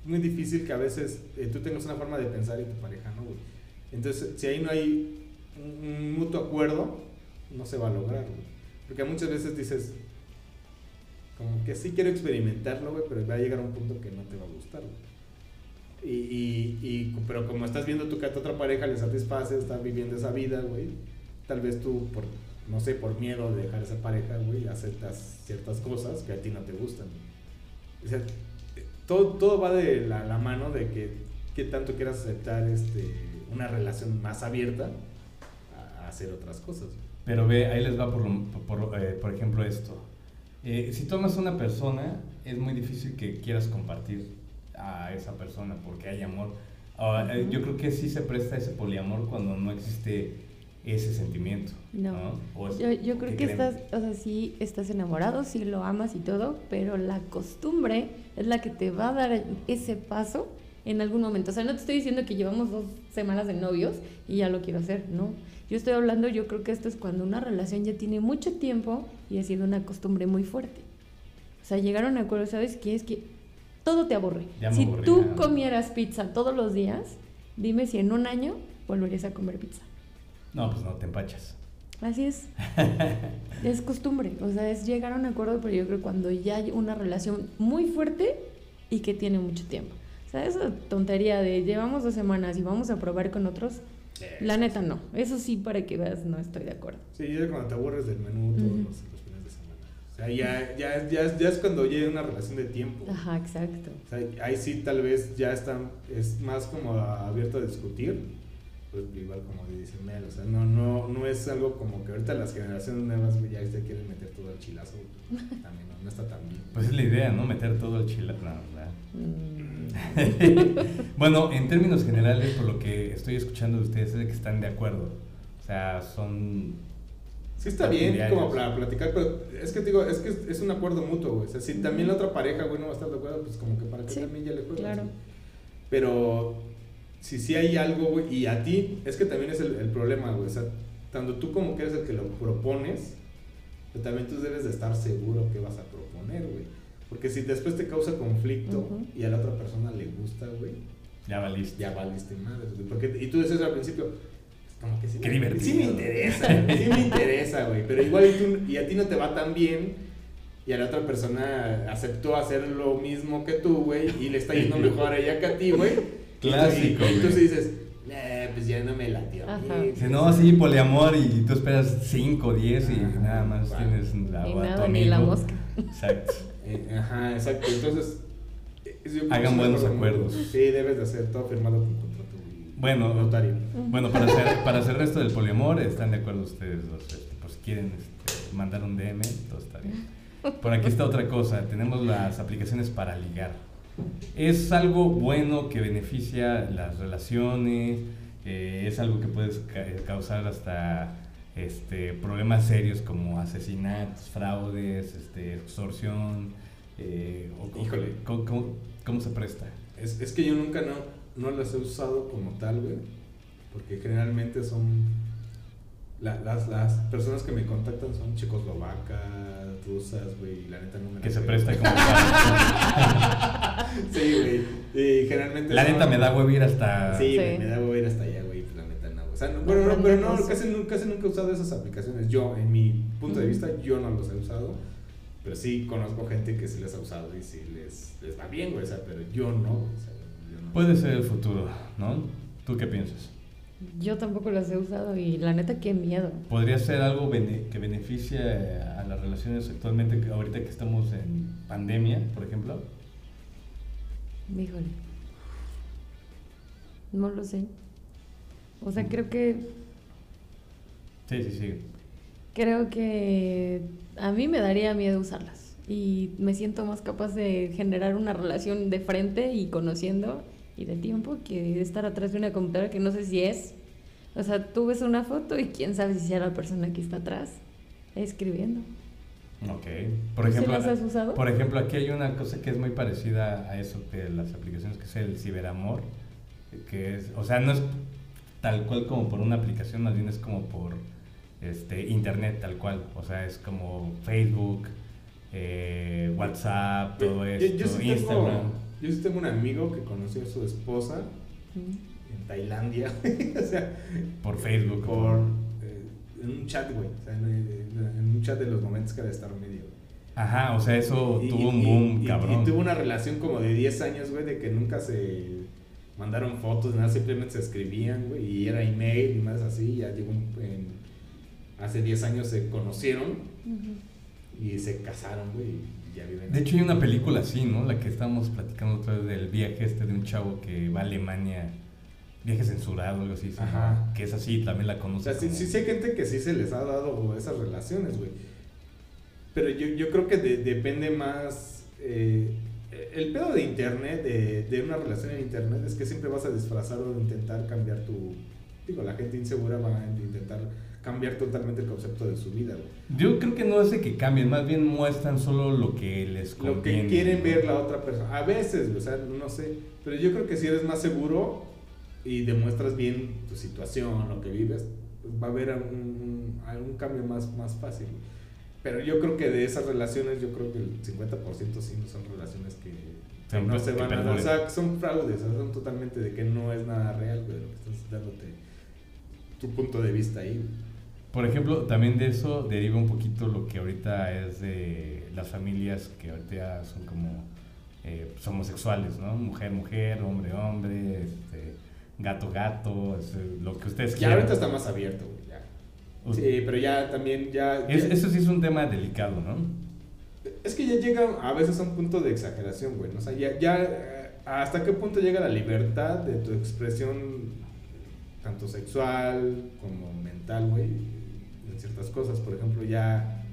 S4: Muy difícil que a veces eh, tú tengas una forma de pensar y tu pareja no, güey. Entonces, si ahí no hay un, un mutuo acuerdo, no se va a lograr, güey. Porque muchas veces dices, como que sí quiero experimentarlo, güey, pero va a llegar a un punto que no te va a gustar, güey. Y, y, y- pero como estás viendo tú que a tu otra pareja le satisface, estás viviendo esa vida, güey, tal vez tú, por, no sé, por miedo de dejar esa pareja, güey, aceptas ciertas cosas que a ti no te gustan. O sea, todo, todo va de la, la mano de que, qué tanto quieras aceptar este, una relación más abierta a, a hacer otras cosas.
S2: Pero ve, ahí les va por, por, eh, por ejemplo esto. Eh, si tomas una persona, es muy difícil que quieras compartir a esa persona porque hay amor. Eh. Yo creo que sí se presta ese poliamor cuando no existe ese sentimiento.
S5: No.
S2: ¿no? O es-
S5: Yo, yo creo
S2: ¿qué
S5: que estás, o sea, sí estás enamorado, sí lo amas y todo, pero la costumbre es la que te va a dar ese paso en algún momento. O sea, no te estoy diciendo que llevamos dos semanas de novios y ya lo quiero hacer, no. Yo estoy hablando, yo creo que esto es cuando una relación ya tiene mucho tiempo y ha sido una costumbre muy fuerte. O sea, llegaron a acuerdo, ¿sabes qué? Es que todo te aburre. Si
S2: aburrí,
S5: tú comieras pizza todos los días, dime si en un año volverías a comer pizza.
S2: No, pues no te empachas.
S5: Así es. es costumbre, o sea, es llegar a un acuerdo, pero yo creo que cuando ya hay una relación muy fuerte y que tiene mucho tiempo. O sea, esa tontería de llevamos dos semanas y vamos a probar con otros, la neta no. Eso sí, para que veas, no estoy de acuerdo.
S4: Sí, ya cuando te aburres del menú todos
S5: Ujú.
S4: los, los fines de semana. O sea, ya, ya, ya, ya es cuando llega una relación de tiempo.
S5: Ajá, exacto.
S4: O sea, ahí sí tal vez ya están, es más como abierto a discutir. Pues igual como dice Mel, o sea, no, no, no es algo como que ahorita las generaciones nuevas güey, ya se quieren meter todo el chilazo. güey. También no, no está tan bien.
S2: Pues es la idea, ¿no? Meter todo el chile. No, ¿verdad?
S5: Mm,
S2: bueno, en términos generales, por lo que estoy escuchando de ustedes, es de que están de acuerdo. O sea, son.
S4: Sí está bien como para platicar, pero es que te digo, es que es, un acuerdo mutuo, güey. O sea, si también la otra pareja, güey, no va a estar de acuerdo, pues como que para que
S5: Sí,
S4: también ya le juegues.
S5: claro.
S4: Pero si sí hay algo, güey, y a ti, es que también es el, el problema, güey. O sea, tanto tú como que eres el que lo propones, pero también tú debes de estar seguro que vas a proponer, güey. Porque si después te causa conflicto
S5: Ujú.
S4: y a la otra persona le gusta, güey,
S2: Ya valiste.
S4: ya valiste madre, güey. Porque, y tú decías al principio, como que sí,
S2: Qué
S4: me-
S2: divertido.
S4: sí me interesa, güey, sí me interesa, güey. Pero igual y, tú, y a ti no te va tan bien y a la otra persona aceptó hacer lo mismo que tú, güey, y le está yendo mejor a ella que a ti, güey. Y tú-
S2: Clásico,
S4: Y, y entonces dices, nah, pues ya no me latió.
S2: Si no, sí, poliamor y tú esperas 5, 10 y
S4: Ajá,
S2: nada más
S4: wow.
S2: tienes la, tu
S5: nada, ni la mosca.
S2: Exacto.
S4: Eh, ajá, exacto. Entonces, eh,
S2: Hagan buenos
S4: acuerdo
S2: acuerdos.
S4: Sí, debes de hacer todo firmado con contrato. y-
S2: Bueno,
S4: notario.
S2: Bueno, para hacer, para hacer el resto del poliamor, ¿están de acuerdo ustedes dos? Este, Pues si quieren este, mandar un DM, todo está bien. Por aquí está otra cosa, tenemos las aplicaciones para ligar. Es algo bueno que beneficia las relaciones, eh, es algo que puede ca- causar hasta este, problemas serios como asesinatos, fraudes, este, extorsión. eh, o- o-
S4: Híjole.
S2: ¿cómo, cómo- cómo se presta?
S4: Es, es que yo nunca no, no las he usado como tal, güey. Porque generalmente son. La- las, las personas que me contactan son checoslovacas, rusas, güey. y La neta no me
S2: Que se presta como.
S4: Sí, güey. Y generalmente.
S2: La
S4: son-
S2: neta me da huevo ir hasta...
S4: Sí,
S5: Sí.
S4: me, me da huevo ir hasta allá, güey. pues La neta no. O sea, no,
S5: No
S4: bueno, no, pero no, casi, nu- casi nunca he usado esas aplicaciones. Yo, en mi punto de vista, yo no los he usado. Pero sí conozco gente que sí les ha usado y sí les, les va bien, güey. O sea, pero yo no. O sea, yo no.
S2: Puede ser el futuro, ¿no? ¿Tú qué piensas?
S5: Yo tampoco las he usado y la neta, qué miedo.
S2: ¿Podría ser algo bene- que beneficie a las relaciones actualmente, ahorita que estamos en pandemia, por ejemplo?
S5: Híjole. No lo sé. O sea, creo que
S2: Sí, sí, sí.
S5: creo que a mí me daría miedo usarlas y me siento más capaz de generar una relación de frente y conociendo y de tiempo que estar atrás de una computadora que no sé si es. O sea, tú ves una foto y quién sabe si sea la persona que está atrás escribiendo.
S2: Ok. Por
S5: ¿Sí
S2: ejemplo,
S5: las has usado?
S2: por ejemplo, aquí hay una cosa que es muy parecida a eso de las aplicaciones, que es el ciberamor, que es, o sea, no es tal cual como por una aplicación, más bien es como por este internet tal cual, o sea, es como Facebook, eh, WhatsApp, todo
S4: Yo-
S2: esto,
S4: yo, sí tengo,
S2: Instagram.
S4: Yo sí tengo un amigo que conoció a su esposa en Tailandia. o sea,
S2: Por Facebook.
S4: por eh, en un chat, güey. O sea, en, en un chat de los momentos que de estar medio.
S2: Ajá, o sea, eso
S4: Y-
S2: tuvo
S4: y-
S2: un boom,
S4: y-
S2: cabrón.
S4: Y tuvo una relación como de 10 años, güey, de que nunca se mandaron fotos, nada, simplemente se escribían, güey, y era email y más así. Ya llegó un- en- hace 10 años se conocieron y se casaron, güey, ya viven.
S2: De hecho hay una película así, ¿no? La que estábamos platicando otra vez del viaje este de un chavo que va a Alemania, viaje censurado, algo así, ¿sí?
S4: Ajá.
S2: que es así, también la
S4: O
S2: conoce.
S4: sea, sí,
S2: como-
S4: sí, sí hay gente que sí se les ha dado esas relaciones, güey. Pero yo, yo creo que de- depende más... eh, el pedo de internet, de, de una relación en internet, es que siempre vas a disfrazar o intentar cambiar tu... Digo, la gente insegura va a intentar cambiar totalmente el concepto de su vida, güey.
S2: Yo creo que no es de que cambien, más bien muestran solo lo que les
S4: Lo
S2: conviene.
S4: que quieren ver la otra persona. A veces, güey, o sea, no sé. Pero yo creo que si eres más seguro y demuestras bien tu situación, lo que vives, pues va a haber algún, un- algún cambio más, más fácil. Pero yo creo que de esas relaciones, yo creo que el 50% sí no son relaciones que, no se van a. O sea, son fraudes, o sea, son totalmente de que no es nada real, güey, lo que estás dándote tu punto de vista ahí.
S2: Por ejemplo, también de eso deriva un poquito lo que ahorita es de las familias que ahorita ya son como eh, pues, homosexuales, ¿no? Mujer, mujer, hombre, hombre, este, gato, gato, eh, lo que ustedes
S4: Ya
S2: quieran.
S4: ahorita está más abierto, güey, ya. Sí, pero ya también, ya...
S2: Es-
S4: ya-
S2: eso sí es un tema delicado, ¿no?
S4: Es que ya llega a veces a un punto de exageración, güey. O sea, ya, ya eh, hasta qué punto llega la libertad de tu expresión, tanto sexual como mental, güey, en ciertas cosas. Por ejemplo, ya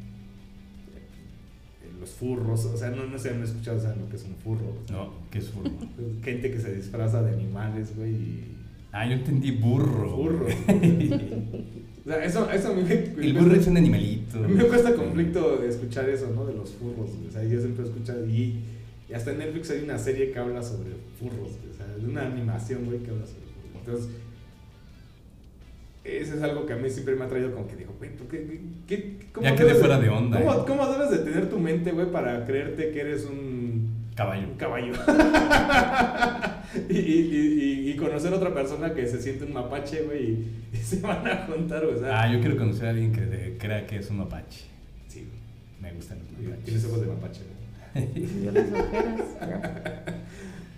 S4: eh, los furros, o sea, no, no sé, han escuchado, ¿saben lo que es un furro?
S2: No, ¿qué es furro?
S4: Gente que se disfraza de animales, güey, y...
S2: Ah, yo entendí burro.
S4: Furro. O sea, eso, eso a mí me...
S2: El burro es un animalito.
S4: A mí me cuesta conflicto escuchar eso, ¿no? De los furros, güey. O sea, yo siempre he escuchado y, y hasta en Netflix hay una serie que habla sobre furros, güey. O sea, de una animación, güey, que habla sobre furros. Entonces, eso es algo que a mí siempre me ha traído como que digo, güey, ¿por qué? qué- qué- cómo
S2: Ya quedé fuera de onda,
S4: ¿cómo,
S2: eh.
S4: cómo debes de tener tu mente, güey, para creerte que eres un,
S2: Caballo.
S4: un caballo? y, y, y, y conocer a otra persona que se siente un mapache, güey, y, y se van a juntar, güey. O sea,
S2: Ah, yo quiero conocer a alguien que de- crea que es un mapache.
S4: sí,
S2: Me gustan los mapaches.
S4: Tienes ojos de mapache, güey.
S5: Yo las ojeras.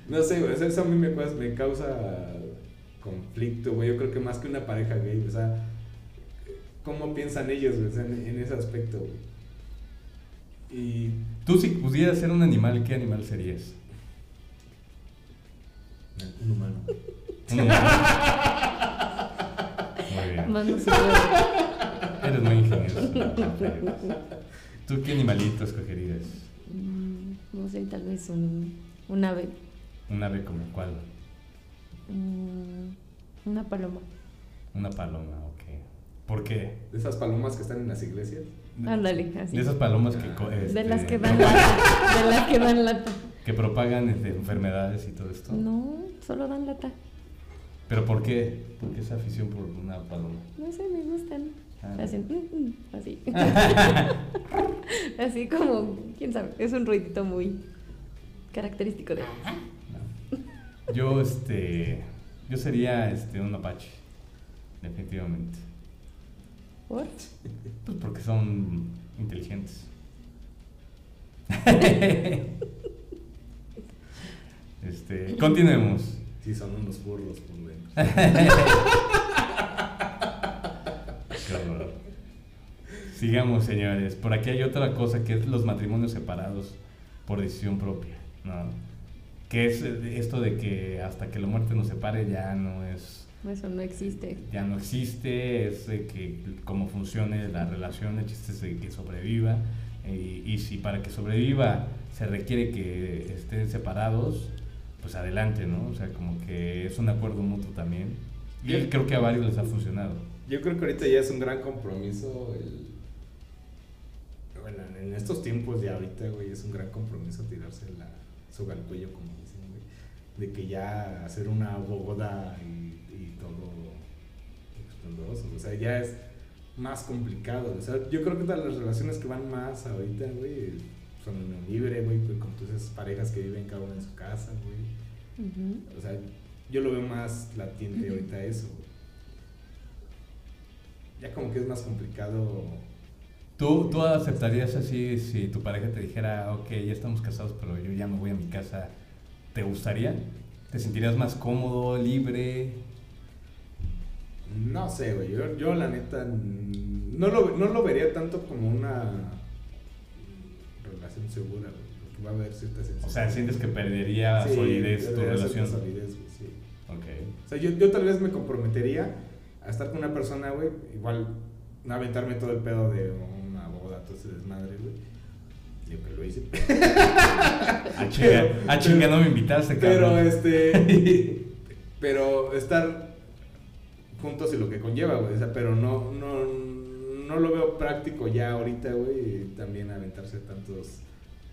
S4: No sé, güey, eso a mí me, causa- me causa conflicto, güey. Yo creo que más que una pareja gay, o sea, ¿cómo piensan ellos, güey, en, en ese aspecto, güey? Y
S2: Tú si pudieras ser un animal, ¿qué animal serías?
S4: un humano.
S2: Un humano. Muy bien. Eres muy ingenioso. ¿Tú qué animalito escogerías?
S5: Mm, No sé, tal vez un, un ave.
S2: ¿Un ave como cuál?
S5: Mm, Una paloma.
S2: Una paloma, ok. ¿Por qué?
S4: De esas palomas que están en las iglesias.
S5: Ándale, así.
S2: De esas palomas que, co-
S5: De
S2: este,
S5: las que dan lata. De las que dan lata.
S2: que propagan este, enfermedades y todo esto.
S5: No, solo dan lata.
S2: ¿Pero por qué? ¿Por qué esa afición por una paloma?
S5: No sé, me gustan.
S2: Ah.
S5: Hacen mm, mm, así. así como, quién sabe, es un ruidito muy característico de.
S2: Yo, este, yo sería este, un apache, definitivamente.
S5: ¿Por?
S2: Pues porque son inteligentes. este, continuemos.
S4: Sí, son unos burros pues, por dentro.
S2: Sigamos, señores. Por aquí hay otra cosa que es los matrimonios separados por decisión propia. ¿no? Que es esto de que hasta que la muerte nos separe ya no es
S5: Eso no existe.
S2: ya no existe, es de que cómo funcione la relación, el chiste es de que sobreviva. eh, y si para que sobreviva se requiere que estén separados, pues adelante, ¿no? O sea, como que es un acuerdo mutuo también. Y
S4: Bien.
S2: creo que a varios les ha funcionado.
S4: Yo creo que ahorita ya es un gran compromiso el... Bueno, en estos tiempos de ahorita, güey, es un gran compromiso tirarse la soga al cuello, como dicen, güey. De que ya hacer una boda y, y todo esplendoroso. O sea, ya es más complicado. O sea, yo creo que todas las relaciones que van más ahorita, güey, son unión libre, güey, con todas esas parejas que viven cada uno en su casa, güey. O sea, yo lo veo más latiente ahorita eso. güey. Ya como que es más complicado.
S2: ¿Tú, ¿Tú aceptarías así si tu pareja te dijera, ok, ya estamos casados, pero yo ya me voy a mi casa? ¿Te gustaría? ¿Te sentirías más cómodo, libre?
S4: No sé, güey. Yo, yo la neta no lo, no lo vería tanto como una relación segura, güey. Porque va a haber cierta sensación.
S2: O sea, ¿sientes que perdería solidez tu relación?
S4: solidez, güey, sí.
S2: Ok.
S4: O sea, yo, yo tal vez me comprometería a estar con una persona, güey, igual no aventarme todo el pedo de boda, todo ese desmadre, güey. Yo que lo hice.
S2: Chinga, ah, chinga, no me invitaste,
S4: Pero
S2: cabrón.
S4: este. pero estar juntos y lo que conlleva, güey. O sea, pero no, no, no lo veo práctico ya ahorita, güey. También aventarse tantos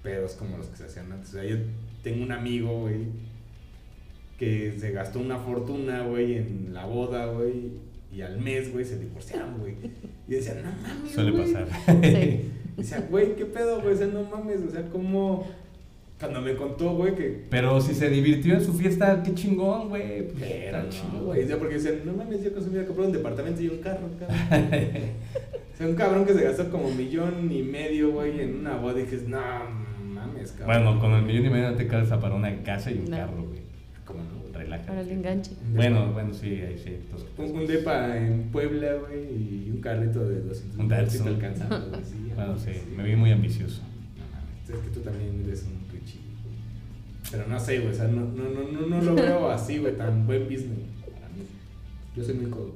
S4: pedos como los que se hacían antes. O sea, yo tengo un amigo, güey, que se gastó una fortuna, güey, en la boda, güey. Y al mes, güey, se divorciaron, güey. Y decían, no mames.
S2: Suele
S4: güey".
S2: pasar.
S5: Sí.
S4: Decía, güey, ¿qué pedo, güey? O sea, no mames. O sea, como. Cuando me contó, güey, que
S2: Pero si se divirtió en su fiesta, qué chingón, güey. Pues,
S4: no,
S2: chido,
S4: güey. O sea, porque decían, no mames, yo consumí a comprar un departamento y un carro, cabrón. o sea, un cabrón que se gastó como un millón y medio, güey, en una boda. Y dices, no mames, cabrón.
S2: Bueno, con el millón y medio no te calza para una casa y un
S5: No.
S2: carro, güey. Relaja.
S5: Para el enganche.
S2: Bueno, bueno, sí, ahí sí.
S4: Un, un depa en Puebla, güey, y un carrito de 200
S2: Un
S4: mil
S2: Datsun.
S4: te sí,
S2: Bueno, sí, me vi muy ambicioso.
S4: No mames, es que tú también eres un Richie. Pero no sé, güey, o sea, no, no, no, no, no lo veo así, güey, tan buen business para mí. Yo soy muy codo.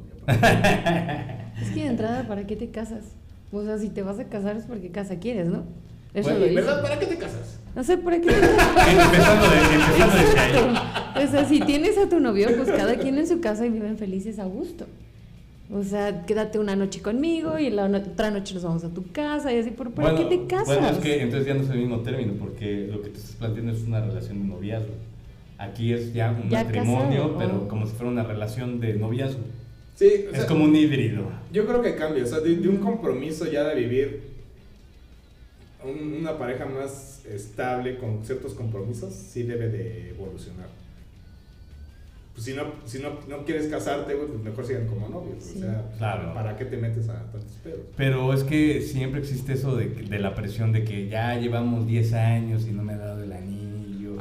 S5: Es que de entrada, ¿para qué te casas? O sea, si te vas a casar es porque casa quieres, ¿no? Eso lo dice.
S4: ¿verdad? ¿Para qué te casas?
S5: No sé, ¿para qué te casas?
S2: empezando, de, empezando desde ahí.
S5: O sea, si tienes a tu novio, pues cada quien en su casa y viven felices a gusto. O sea, quédate una noche conmigo y la no- otra noche nos vamos a tu casa y así, ¿por ¿para qué te casas?
S2: Bueno, es que entonces ya no es el mismo término, porque lo que tú estás planteando es una relación de noviazgo. Aquí es ya un
S5: Ya
S2: matrimonio,
S5: casado,
S2: pero
S5: oh.
S2: como si fuera una relación de noviazgo.
S4: Sí, o
S2: es
S4: sea,
S2: como un híbrido.
S4: Yo creo que cambia, o sea, de, de un compromiso ya de vivir un- una pareja más estable con ciertos compromisos, sí debe de evolucionar. Pues si no, si no, no quieres casarte, pues mejor sigan como novios.
S5: Sí.
S4: O sea,
S2: Claro.
S4: ¿para qué te metes a tantos pedos?
S2: Pero es que siempre existe eso de, de la presión de que ya llevamos 10 años y no me ha dado el anillo.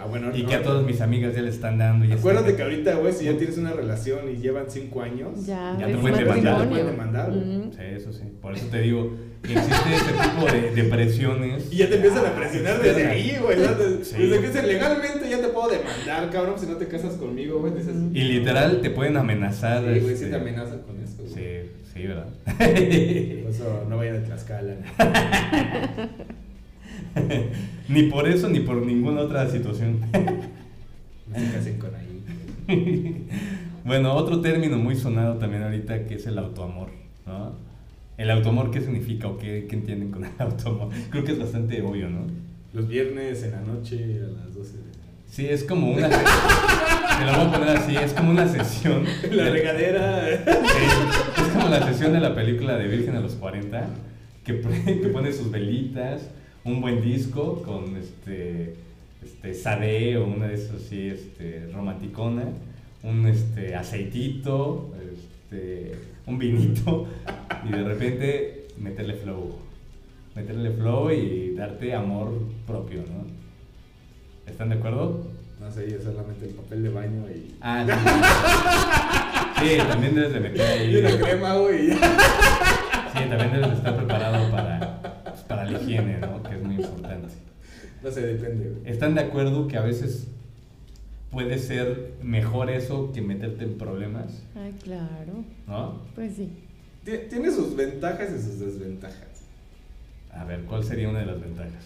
S4: Ah, bueno,
S2: y
S4: no,
S2: que a todas mis amigas ya le están dando. Y
S4: Acuérdate
S2: está-
S4: que ahorita, güey, si ya tienes una relación y llevan cinco años,
S5: Ya,
S2: Ya te pueden demandar.
S4: Te pueden demandar.
S2: Sí, eso sí. Por eso te digo, que existe este tipo de, de presiones.
S4: Y ya te empiezan a presionar desde ahí, güey.
S2: Sí.
S4: desde que dicen legalmente ya te puedo demandar, cabrón, si no te casas conmigo, güey. Dices,
S2: Y literal te pueden amenazar.
S4: sí, güey,
S2: este,
S4: sí te amenazan con eso, güey.
S2: Sí, sí, ¿verdad?
S4: Por eso no vayan a Tlaxcala.
S2: ni por eso ni por ninguna otra situación.
S4: No se casen con ahí.
S2: bueno, otro término muy sonado también ahorita que es el autoamor, ¿no? El autoamor, ¿qué significa o qué, qué entienden con el autoamor? Creo que es bastante obvio, ¿no?
S4: Los viernes en la noche a las 12 de
S2: Sí, es como una... Te lo voy a poner así, es como una sesión...
S4: la
S2: de-
S4: regadera.
S2: Sí, es como la sesión de la película de Virgen a los 40, que, que pone sus velitas, un buen disco con este, este Sade o una de esas así, este, romanticona, un este, aceitito, este, un vinito, y de repente meterle flow. Meterle flow y darte amor propio, ¿no? ¿Están de acuerdo?
S4: No sé, yo solamente el papel de baño y.
S2: Ah, sí. Sí, también debes de meter ahí.
S4: Y una crema, güey.
S2: Sí, también debes de estar preparado para
S4: No sé, depende, güey.
S2: ¿Están de acuerdo que a veces puede ser mejor eso que meterte en problemas?
S5: Ay, claro.
S2: ¿No?
S5: Pues sí.
S4: Tie- Tiene sus ventajas y sus desventajas.
S2: A ver, ¿cuál sería una de las ventajas?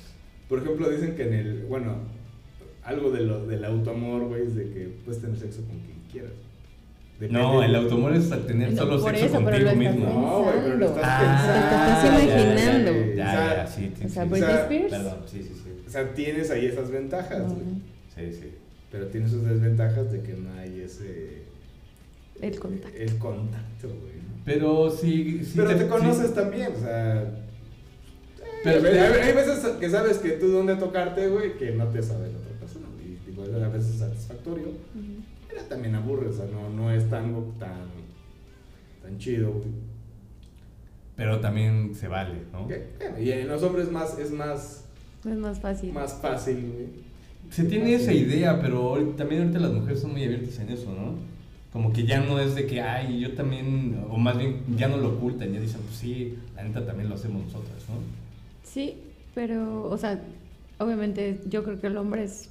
S4: Por ejemplo, dicen que en el. Bueno, algo de lo, del autoamor, güey, es de que puedes tener sexo con quien quieras. Depende-
S2: No, el automor es tener
S5: No,
S2: solo sexo
S5: eso,
S2: contigo mismo.
S4: No, güey, pero lo estás
S5: Ah,
S4: pensando.
S5: te estás imaginando.
S4: Ya,
S2: Ya,
S4: ya, ya.
S2: ya, sí, sí,
S5: O sea,
S2: sí.
S5: Britney Spears.
S2: Perdón, sí, sí, sí.
S4: O sea, tienes ahí esas ventajas, güey.
S5: Ujú.
S2: Sí, sí.
S4: Pero tiene sus desventajas de que no hay ese.
S5: El contacto.
S4: El contacto, güey. ¿no?
S2: Pero sí, sí
S4: Pero te, conoces también, o sea.
S2: Pero-
S4: hay, hay- hay veces que sabes que tú dónde tocarte, güey, que no te sabe la otra persona. Y igual a veces es satisfactorio. Pero también aburre, o sea, no, no es tan, tan, tan chido, güey.
S2: Pero también se vale, ¿no?
S4: Y en los hombres más, es más,
S5: Es más fácil.
S4: más fácil, güey.
S2: Se tiene esa idea, pero también ahorita las mujeres son muy abiertas en eso, ¿no? Como que ya no es de que, ay, yo también, o más bien ya no lo ocultan, ya dicen, pues sí, la neta también lo hacemos nosotras, ¿no?
S5: Sí, pero, o sea, obviamente yo creo que el hombre es...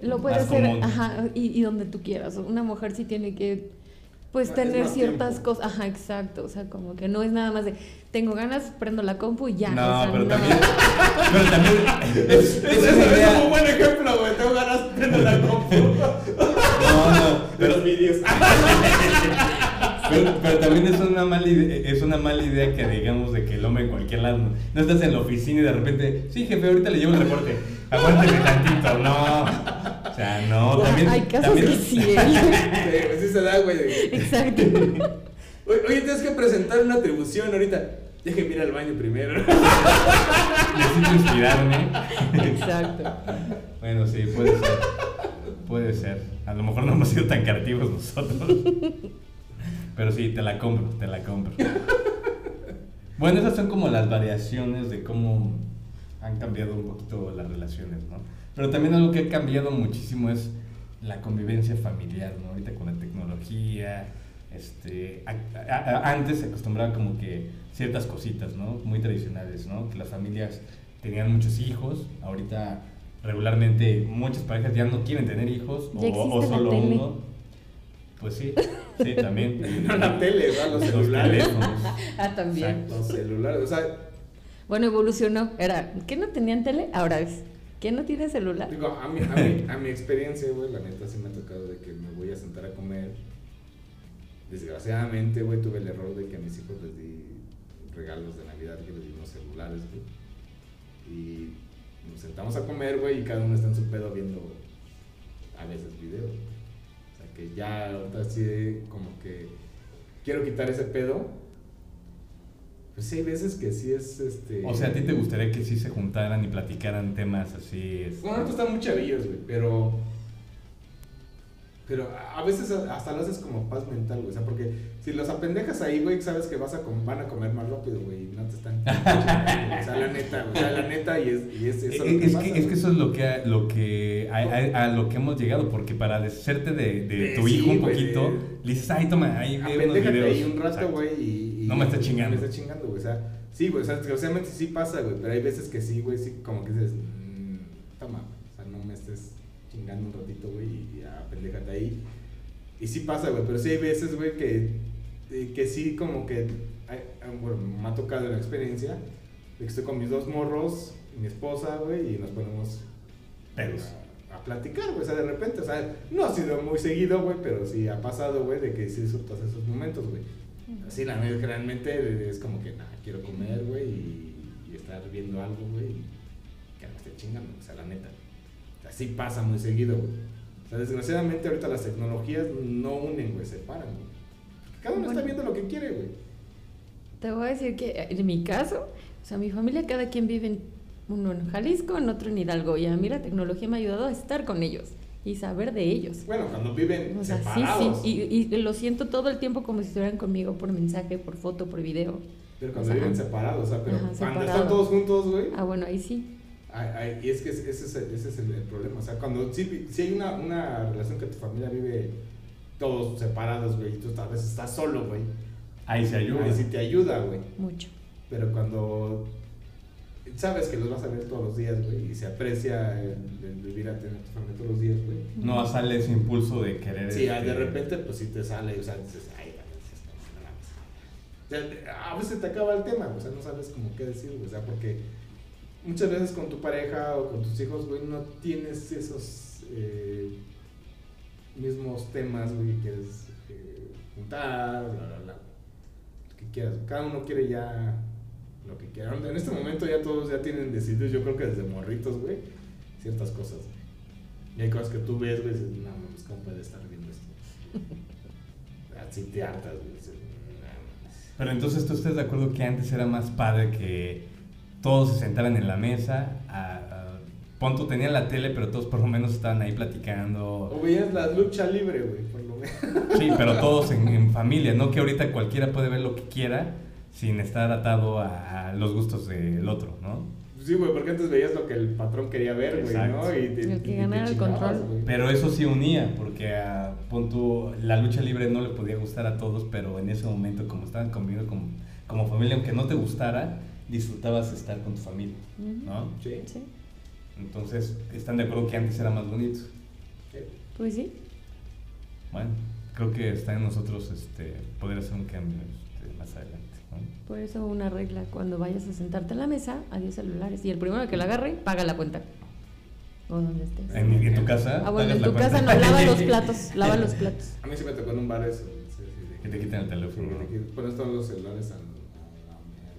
S5: Lo puede
S2: Más
S5: hacer,
S2: común.
S5: ajá, y, y donde tú quieras. Una mujer sí tiene que, pues,
S4: Es
S5: tener ciertas
S4: tiempo.
S5: cosas. Ajá, exacto. O sea, como que no es nada más de, tengo ganas, prendo la compu y ya.
S2: no,
S5: o sea,
S2: pero
S5: no.
S2: también, pero también, es, es
S4: es
S2: idea-
S4: un buen ejemplo, güey. Tengo ganas de la compu.
S2: no, no,
S4: De los vídeos.
S2: Pero, pero también es una mala idea, es una mala idea que digamos de que el hombre en cualquier lado no, estás en la oficina y de repente, sí jefe, ahorita le llevo el reporte, aguánteme tantito, no, o sea, no, también,
S5: Hay casos
S2: también-
S5: que sí. ¿eh?
S4: Sí, pues sí se da, güey.
S5: Exacto.
S4: Oye, tienes que presentar una atribución ahorita. Déjeme ir al baño primero.
S2: necesito inspirarme,
S5: Exacto.
S2: bueno, sí, puede ser, puede ser, a lo mejor no hemos sido tan creativos nosotros, pero sí, te la compro, te la compro. Bueno, esas son como las variaciones de cómo han cambiado un poquito las relaciones, ¿no? Pero también algo que ha cambiado muchísimo es la convivencia familiar, ¿no? Ahorita con la tecnología, este, a- a- a- antes se acostumbraba como que ciertas cositas, ¿no? Muy tradicionales, ¿no? Que las familias tenían muchos hijos, ahorita regularmente muchas parejas ya no quieren tener hijos o, o
S5: la
S2: solo
S5: tele.
S2: uno. Pues sí, sí, también.
S4: No la tele, ¿verdad? Los celulares.
S5: Ah, también.
S2: Exacto.
S4: Los celulares. O sea,
S5: Bueno, evolucionó. Era, ¿qué no tenían tele? Ahora es, ¿quién no tiene celular?
S4: digo, a mi, a mi, a mi experiencia, güey, la neta sí me ha tocado de que me voy a sentar a comer. Desgraciadamente, güey, tuve el error de que a mis hijos les di regalos de Navidad, que les di unos celulares, güey. Y nos sentamos a comer, güey, y cada uno está en su pedo viendo a veces video. Que ya ahorita sí, como que quiero quitar ese pedo. Pues sí, hay veces que sí es este.
S2: O sea, ¿a ti te gustaría que sí se juntaran y platicaran temas así? este?
S4: Bueno, ahorita están muy chavillos, güey, pero. Pero a veces hasta lo haces como paz mental, güey. O sea, porque si los apendejas ahí, güey, sabes que vas a com- van a comer más rápido, güey, y no te están. o sea, la neta, güey, o sea, la neta, y es, y es eso.
S2: Es,
S4: lo que
S2: es
S4: pasa,
S2: que, es que eso es lo que, a- lo que a, a- a lo que hemos llegado, porque para deshacerte de, de
S4: Eh,
S2: tu
S4: sí,
S2: hijo un
S4: güey,
S2: poquito, le dices, ay, toma, ahí ve unos videos.
S4: ahí un rato,
S2: Exacto.
S4: güey, y, y-
S2: No me estés chingando.
S4: Me estás chingando, güey. O sea, sí, güey. O sea, desgraciadamente sí pasa, güey. Pero hay veces que sí, güey, sí, como que dices, "Mm, toma, o sea, no me estés chingando un ratito, güey, y ya apendéjate ahí. Y sí pasa, güey. Pero sí hay veces, güey, que, eh, que sí, como que, ah, bueno, me ha tocado la experiencia de que estoy con mis dos morros y mi esposa, güey, y nos ponemos
S2: Pedos.
S4: a, a platicar, güey. O sea, de repente, o sea, no ha sido muy seguido, güey, pero sí ha pasado, güey, de que sí disfrutas esos momentos, güey. Así, la neta, generalmente es como que, nada, quiero comer, güey, y, y estar viendo algo, güey, y que no me esté chingando, o sea, la neta. Así pasa muy seguido, güey. O sea, desgraciadamente ahorita las tecnologías no unen, güey, separan, güey. Cada uno está
S5: Bueno.
S4: viendo lo que quiere, güey.
S5: Te voy a decir que en mi caso, o sea, mi familia, cada quien vive en uno en Jalisco, en otro en Hidalgo. Y a mí la tecnología me ha ayudado a estar con ellos y saber de ellos.
S4: Bueno, cuando viven
S5: O sea, sí,
S4: separados.
S5: sí. Y, y lo siento todo el tiempo como si estuvieran conmigo por mensaje, por foto, por video.
S4: Pero cuando
S5: O sea,
S4: viven separados, o sea, pero
S5: ajá,
S4: cuando están
S5: separados.
S4: todos juntos, güey.
S5: Ah, bueno, ahí sí.
S4: Ay, ay, y es que ese es, el, ese es el, el problema. O sea, cuando si, si hay una, una relación que tu familia vive todos separados, güey, y tú a veces estás solo, güey.
S2: Ahí se ayuda.
S4: Ahí sí te ayuda, güey.
S5: Mucho.
S4: Pero cuando sabes que los vas a ver todos los días, güey, y se aprecia el, el vivir a tener tu familia todos los días, güey.
S2: No sale ese impulso de querer.
S4: Sí,
S2: este,
S4: de repente, pues sí te sale, o sea, dices, ay, vale. O sea, a veces te acaba el tema, o sea, no sabes cómo qué decir, güey, o sea, porque muchas veces con tu pareja o con tus hijos, güey, no tienes esos eh, mismos temas, güey, que quieres eh, juntar, bla, bla, bla, lo que quieras. Cada uno quiere ya lo que quiera. En este momento ya todos ya tienen decididos, yo creo que desde morritos, güey, ciertas cosas. güey. Y hay cosas que tú ves, güey, y dices, no mames, ¿cómo puede estar viendo esto? Así te hartas, güey. dices.
S2: Pero entonces tú estás de acuerdo que antes era más padre que todos se sentaran en la mesa, a, a- punto tenían la tele, pero todos por lo menos estaban ahí platicando.
S4: O veías la lucha libre, güey, por lo menos.
S2: Sí, pero todos en, en familia, no que ahorita cualquiera puede ver lo que quiera sin estar atado a, a los gustos del otro, ¿no?
S4: Sí, güey, porque antes veías lo que el patrón quería ver, güey. ¿no? Y te-
S5: El que ganara el control.
S4: güey.
S2: Pero eso sí unía, porque a punto la lucha libre no le podía gustar a todos, pero en ese momento como estaban conviviendo como, como familia, aunque no te gustara, disfrutabas estar con tu familia. ¿no?
S4: Sí.
S5: Sí,
S2: Entonces, ¿están de acuerdo que antes era más bonito?
S4: Sí.
S5: pues sí.
S2: Bueno, creo que está en nosotros este, poder hacer un cambio este, más adelante, ¿no?
S5: Por eso una regla, cuando vayas a sentarte en la mesa, adiós celulares. Y el primero que lo agarre, paga la cuenta. O donde estés.
S2: En, en tu casa.
S5: Ah, bueno, en
S2: la
S5: tu
S2: cuenta.
S5: casa no, lava los platos, lava los platos.
S4: A mí sí me tocó en un bar eso, güey, sí, sí,
S2: Que te quiten el teléfono.
S4: pones todos los celulares al,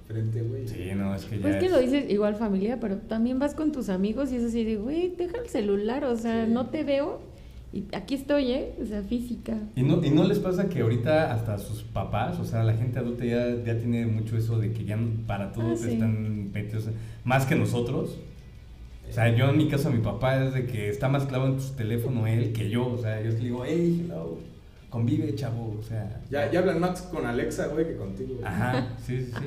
S4: al- al frente, güey.
S2: Sí, no, es que ya
S5: Pues que lo dices igual familia, pero también vas con tus amigos y es así de, güey, deja el celular, o sea,
S4: Sí.
S5: no te veo y aquí estoy, ¿eh? O sea, física.
S2: ¿Y no, ¿Y no les pasa que ahorita hasta sus papás, o sea, la gente adulta ya, ya tiene mucho eso de que ya para todo
S5: Ah, sí.
S2: están metidos, más que nosotros? O sea, yo en mi caso, mi papá es de que está más clavo en su teléfono él que yo, o sea, yo le digo, hey, hello, convive, chavo, o sea.
S4: Ya, ya hablan más con Alexa, güey, que contigo. güey.
S2: Ajá, sí, sí, sí.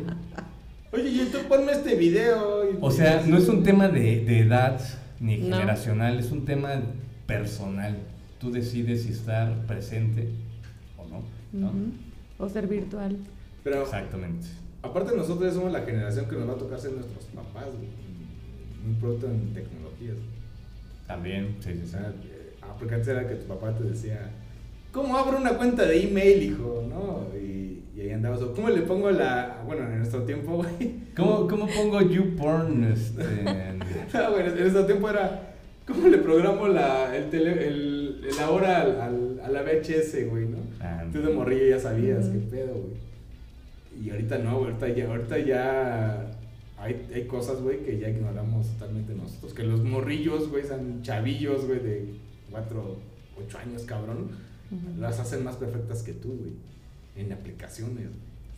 S4: Oye, YouTube, ponme este video. y-
S2: O sea, no es un tema de, de edad ni
S5: No.
S2: generacional, es un tema personal. Tú decides si estar presente o no, ¿no?
S5: O ser virtual.
S4: Pero
S2: Exactamente.
S4: aparte nosotros somos la generación que nos va a tocar ser nuestros papás, güey. Muy pronto en tecnologías.
S2: También, sí, sí,
S4: O
S2: sí.
S4: sea, ah, porque antes era que tu papá te decía, ¿cómo abro una cuenta de email, hijo? ¿No? Y, y ahí andabas, o ¿cómo le pongo la...? Bueno, en nuestro tiempo, güey.
S2: ¿Cómo, ¿Cómo pongo YouPorn? Este, en-
S4: No, güey, en nuestro tiempo era, ¿cómo le programo la, el tele, el, la hora al, al- a la VHS, güey, no?
S2: Ah,
S4: Tú de morrillo ya sabías qué pedo, güey. Y ahorita no, güey, ahorita ya, ahorita ya hay, hay cosas, güey, que ya ignoramos totalmente nosotros. Que los morrillos, güey, son chavillos, güey, de 4, 8 años, cabrón. Las hacen más perfectas que tú, güey. En aplicaciones.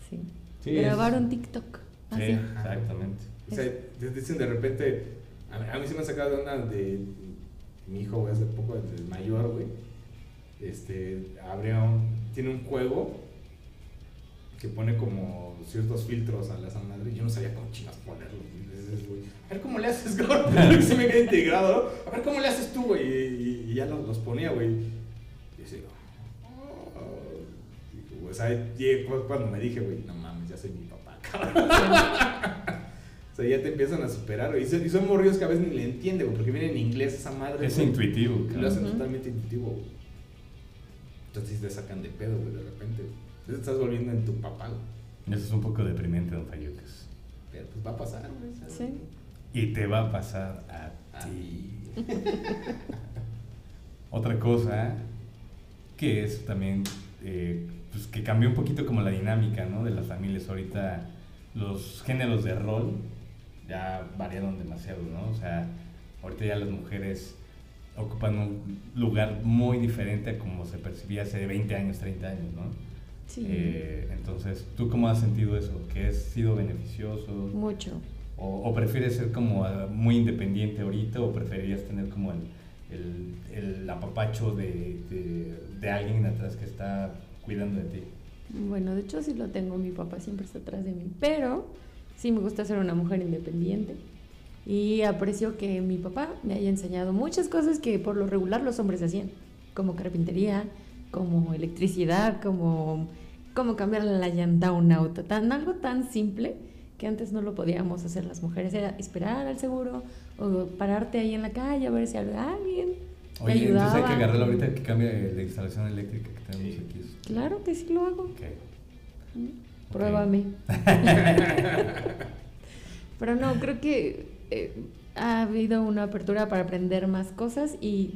S5: Sí.
S2: Sí,
S5: Grabaron TikTok.
S2: Sí,
S5: Así.
S2: exactamente.
S4: O sea, te dicen de repente, a mí, a mí sí me han sacado de onda de mi hijo, güey, hace poco, el mayor, güey. Este, abrió, un- tiene un juego que pone como ciertos filtros a la esa madre. y Yo no sabía cómo chingas ponerlos, A ver cómo le haces. Porque se me queda integrado, ¿no? A ver cómo le haces tú, güey. Y, y ya los, los ponía, güey. Y. Y, o sea, cuando me dije, güey, no mames, ya soy mi papá, cabrón. O sea, ya te empiezan a superar, güey. Y son, morridos que a veces ni le entienden, güey, porque viene en inglés esa madre.
S2: Es
S4: güey,
S2: intuitivo.
S4: Y lo hacen totalmente intuitivo, güey. Entonces sí te sacan de pedo, güey, de repente. güey. Entonces te estás volviendo en tu papá, güey.
S2: Eso es un poco deprimente, don Fayucas.
S4: Pero pues va a pasar, güey. ¿sabes?
S5: Sí.
S2: Y te va a pasar a
S4: Ah.
S2: ti. Otra cosa que es también eh, pues que cambió un poquito como la dinámica ¿no? de las familias. Ahorita los géneros de rol ya variaron demasiado, ¿no? O sea, ahorita ya las mujeres ocupan un lugar muy diferente a como se percibía hace 20 años, 30 años, ¿no?
S5: Sí.
S2: Eh, entonces, ¿tú cómo has sentido eso? ¿Que ha sido beneficioso?
S5: Mucho.
S2: ¿O, o prefieres ser como ah, muy independiente ahorita o preferirías tener como el, el, el apapacho de, de, de alguien atrás que está cuidando de ti?
S5: Bueno, de hecho sí lo tengo, mi papá siempre está atrás de mí, pero sí me gusta ser una mujer independiente. Y aprecio que mi papá me haya enseñado muchas cosas que por lo regular los hombres hacían, como carpintería, como electricidad, como, como cambiarle la llanta a un auto, tan, algo tan simple que antes no lo podíamos hacer las mujeres, era esperar al seguro o pararte ahí en la calle a ver si alguien. te
S2: Oye, entonces
S5: ayudaba.
S2: hay que agarrarlo ahorita que cambie la instalación eléctrica que tenemos aquí.
S5: Claro que sí lo hago.
S2: Ok.
S5: Mm, Pruébame. Pero no, creo que eh, ha habido una apertura para aprender más cosas y,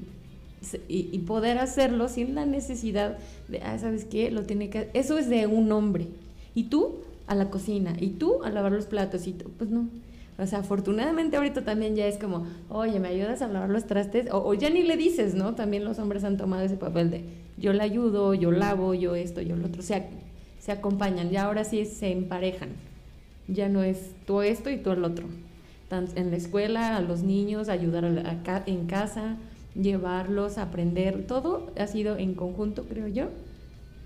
S5: y, y poder hacerlo sin la necesidad de, ah, ¿sabes qué? Lo tiene que Eso es de un hombre. Y tú a la cocina, y tú a lavar los platos, y tú, pues no. O sea, afortunadamente ahorita también ya es como, oye, ¿me ayudas a lavar los trastes? O, o ya ni le dices, ¿no? También los hombres han tomado ese papel de, yo le ayudo, yo lavo, yo esto, yo lo otro. O sea, se acompañan, ya ahora sí se emparejan. Ya no es tú esto y tú el otro. En la escuela, a los niños, ayudar a la- a en casa, llevarlos aprender, todo ha sido en conjunto, creo yo.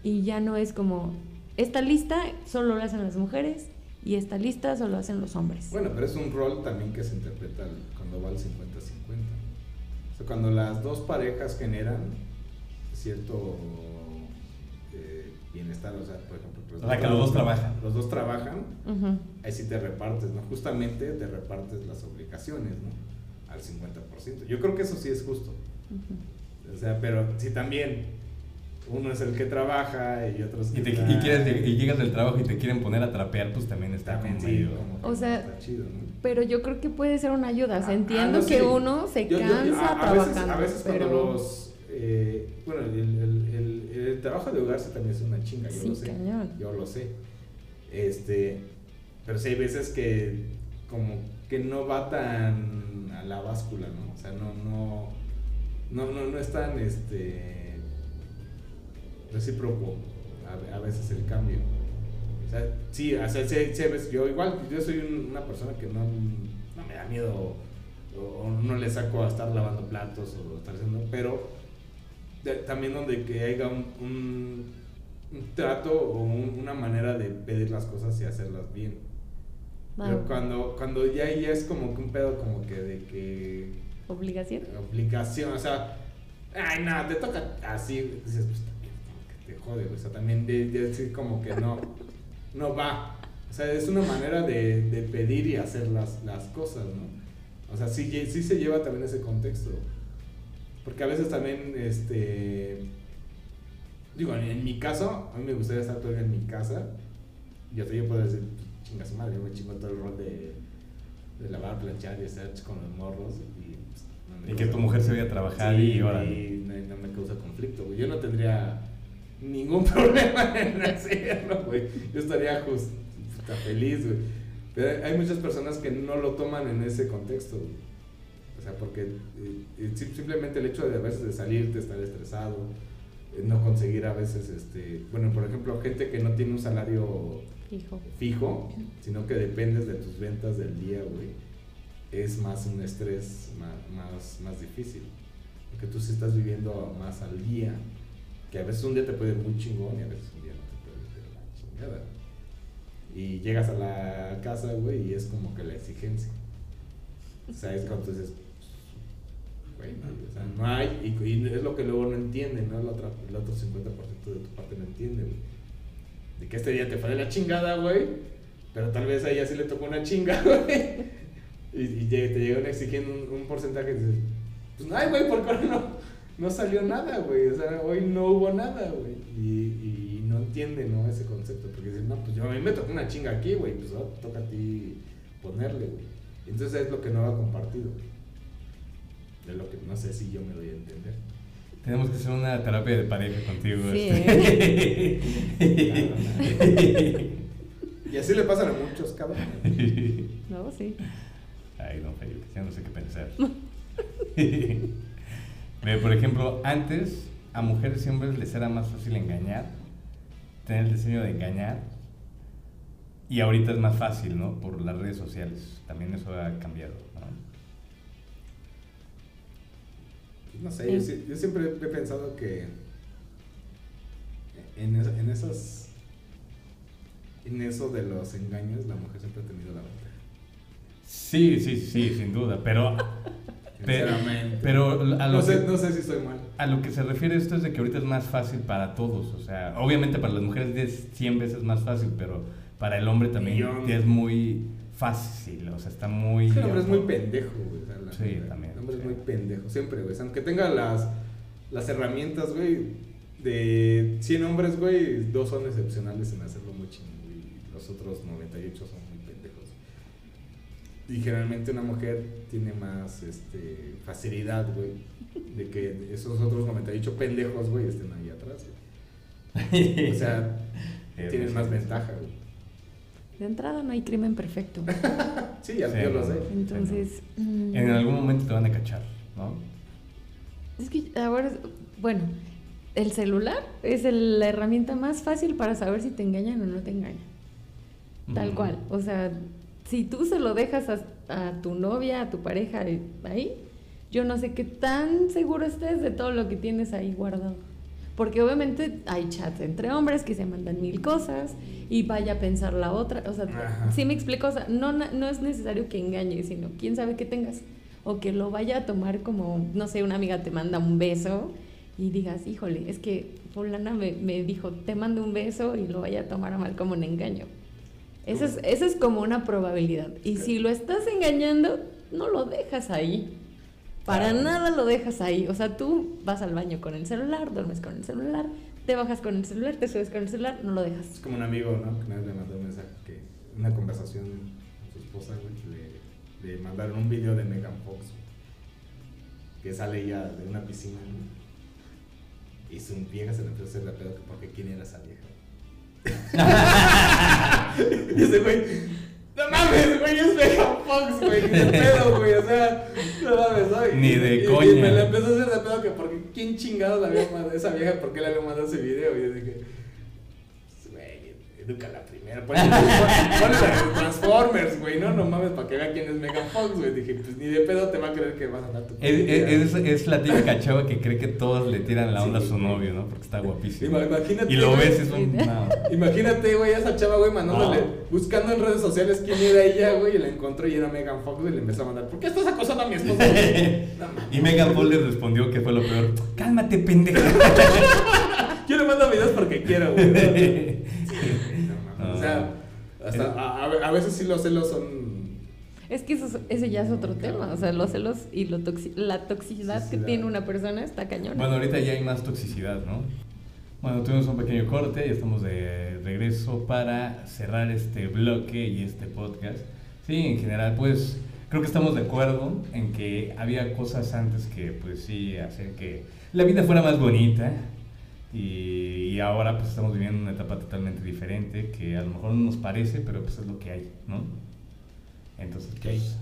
S5: Y ya no es como, esta lista solo lo hacen las mujeres y esta lista solo hacen los hombres.
S4: Bueno, pero es un rol también que se interpreta cuando va al 50-50. O sea, cuando las dos parejas generan cierto eh, bienestar, o sea, por ejemplo,
S2: O sea, que los dos trabajan.
S4: Los dos trabajan, ahí sí te repartes, ¿no? Justamente te repartes las obligaciones, ¿no? Al 50%. Yo creo que eso sí es justo. O sea, pero si también uno es el que trabaja y otro es
S2: Y,
S4: que
S2: te- y quieres, y llegas del trabajo y te quieren poner a trapear, pues también está
S4: también
S2: como
S4: sí,
S2: medio-
S4: como que
S5: O sea,
S4: está chido, ¿no?
S5: Pero yo creo que puede ser una ayuda. O sea,
S4: Ah,
S5: entiendo
S4: ah, no,
S5: que
S4: sí.
S5: uno se
S4: Yo- yo-
S5: cansa
S4: a- a veces-
S5: trabajando.
S4: A veces,
S5: pero...
S4: cuando los. eh, bueno, el, el- el- el trabajo de hogar sí también es una chinga, yo
S5: Sí,
S4: lo sé.
S5: cañón.
S4: Yo lo sé. Este. Pero sí hay veces que. Como que no va tan a la báscula, ¿no? O sea, no, no. No, no, no es tan este. Recíproco a, a veces el cambio. O sea, sí, o sea, sí, sí yo igual, yo soy un- una persona que no, no me da miedo o, o no le saco a estar lavando platos o estar haciendo, pero de- también donde que haya un, un- un trato o un- una manera de pedir las cosas y hacerlas bien. Pero cuando, cuando ya, ya es como que un pedo como que de que
S5: Obligación.
S4: obligación, o sea, ay, no, te toca así, dices, pues te jode, güey, o sea, también de, de decir como que no, no va. O sea, es una manera de, de pedir y hacer las, las cosas, ¿no? O sea, sí, sí se lleva también ese contexto. Porque a veces también, este, digo, en, mi caso, a mí me gustaría estar día en mi casa, y hasta yo puedo decir, chinga su madre, yo me chingo todo el rol de, de lavar, planchar y estar con los morros, y, pues, no me
S2: Y que tu mujer se vaya a trabajar
S4: Sí,
S2: y ahora.
S4: y no, no me causa conflicto, güey. Yo no tendría ningún problema en hacerlo, güey. Yo estaría just, puta, feliz, güey. Pero hay muchas personas que no lo toman en ese contexto, güey. O sea, porque eh, eh, sim- simplemente el hecho de a veces de salir, de estar estresado, eh, no conseguir a veces, este, bueno, por ejemplo, gente que no tiene un salario
S5: Hijo.
S4: fijo, sino que dependes de tus ventas del día, güey, es más un estrés más, más, más difícil. Porque tú sí estás viviendo más al día, a veces un día te puede ir muy chingón y a veces un día no te puede ir de la chingada. Y llegas a la casa, güey, y es como que la exigencia. O sea, es cuando dices, güey, no, o sea, no hay, y, es lo que luego no entiende, ¿no? El otro, el otro 50% de tu parte no entiende, güey. De que este día te fue de la chingada, güey, pero tal vez a ella sí le tocó una chinga, güey. Y, y te llegan exigiendo un, un porcentaje y dices, pues ay, güey, ¿por qué no, no salió nada, güey? O sea, hoy no hubo nada, güey. Y, y no entiende, ¿no? Ese concepto, porque dicen, no, pues yo a mí me tocó una chinga aquí, güey, pues ahora toca a ti ponerle, güey. Entonces es lo que no va compartido. De lo que no sé si yo me doy a entender.
S2: Tenemos que hacer una terapia de pareja contigo.
S5: Sí,
S2: este.
S4: Y así le pasan a muchos cabrones.
S5: No, sí.
S2: Ay, don Felipe, ya no sé qué pensar. Ve, por ejemplo, antes a mujeres y hombres les era más fácil engañar, tener el diseño de engañar, y ahorita es más fácil, ¿no? Por las redes sociales. También eso ha cambiado, ¿no?
S4: No sé, yo, siempre he pensado que en, es- en esas en eso de los engaños la mujer siempre ha tenido la ventaja.
S2: Sí, sí, sí, sin duda, pero... pe-
S4: Sinceramente.
S2: pero a lo,
S4: no, sé,
S2: que,
S4: no sé si estoy mal.
S2: a lo que se refiere esto es de que ahorita es más fácil para todos, o sea, obviamente para las mujeres es 100 veces más fácil, pero para el hombre también
S4: Millón.
S2: es muy fácil, o sea, está muy...
S4: Sí, el hombre es muy pendejo, güey. o sea, la
S2: Sí, también,
S4: El hombre
S2: sí.
S4: es muy pendejo, siempre, güey. O sea, aunque tenga las, las herramientas, güey, de 100 hombres, güey, dos son excepcionales en hacerlo muy chingón, güey. y Los otros 98 son. Y generalmente una mujer tiene más este, facilidad, güey, de que esos otros 98 pendejos, güey, estén ahí atrás, güey. O sea,
S2: Es
S4: tienen
S2: muy
S4: más ventaja, güey.
S5: De entrada no hay crimen perfecto.
S4: Sí, ya
S2: Sí,
S4: yo lo
S2: no,
S4: sé.
S2: no.
S5: Entonces. mm,
S2: En algún momento te van a cachar, ¿no?
S5: Es que ahora, bueno, el celular es el- la herramienta más fácil para saber si te engañan o no te engañan. Tal cual. O sea, si tú se lo dejas a, a tu novia, a tu pareja eh, ahí, yo no sé qué tan seguro estés de todo lo que tienes ahí guardado. Porque obviamente hay chats entre hombres que se mandan mil cosas y vaya a pensar la otra. O sea,
S4: Ajá.
S5: sí me explico. O sea, no, no es necesario que engañe, sino quién sabe qué tengas. O que lo vaya a tomar como, no sé, una amiga te manda un beso y digas, híjole, es que fulana me, me dijo, te mando un beso y lo vaya a tomar a mal como un engaño. Eso es, eso es como una probabilidad. Y si lo estás engañando, no lo dejas ahí. Para nada lo dejas ahí. O sea, tú vas al baño con el celular, duermes con el celular, te bajas con el celular, te subes con el celular, no lo
S4: Es
S5: dejas.
S4: como un amigo, ¿no? Que una vez le mandó un mensaje que una conversación con su esposa, le, le mandaron un video de Megan Fox, que sale ella de una piscina, ¿no? Y su vieja se le empezó a hacer la pedo que porque quién era esa vieja. Y ese güey, no mames, güey, es Megan Fox, güey, ni de pedo, güey, o sea, no mames. Y-
S2: Ni de
S4: y- y
S2: coña.
S4: me la empezó a hacer de pedo que porque quién chingado la había mandado, esa vieja, por qué le había mandado ese video, y yo dije, güey, edúcala primero, ponle, ponle la de Transformers, güey, no, no mames, para que vea quién es Megan Fox, güey, dije, pues ni de pedo te va a creer que vas a dar tu
S2: Es, es, es la típica chava que cree que todos le tiran la onda a su novio, ¿no? Porque está guapísimo.
S4: Ima- Imagínate,
S2: Y lo
S4: güey,
S2: ves, es un. no.
S4: Imagínate, güey, a esa chava, güey, mandándole,
S2: No.
S4: buscando en redes sociales quién era ella, güey, y la encontró y era Megan Fox, y le empezó a mandar, ¿por qué estás acosando a mi esposa? güey?" No mames.
S2: Y Megan Fox le respondió que fue lo peor. Cálmate, pendeja.
S4: Yo le mando videos porque quiero, güey. ¿no? Sí, no mames. O sea, hasta, a, a- a veces sí los celos son.
S5: Es que eso, es- ese ya es otro tema. O sea, los celos y lo toxi- la toxicidad que
S4: Toxicidad.
S5: tiene una persona está cañona.
S2: Bueno, ahorita ya hay más toxicidad, ¿no? Bueno, tuvimos un pequeño corte y estamos de regreso para cerrar este bloque y este podcast. Sí, en general, pues creo que estamos de acuerdo en que había cosas antes que, pues sí, hacían que la vida fuera más bonita. Y, y ahora pues estamos viviendo una etapa totalmente diferente que a lo mejor no nos parece, pero pues es lo que hay, ¿no? Entonces, pues,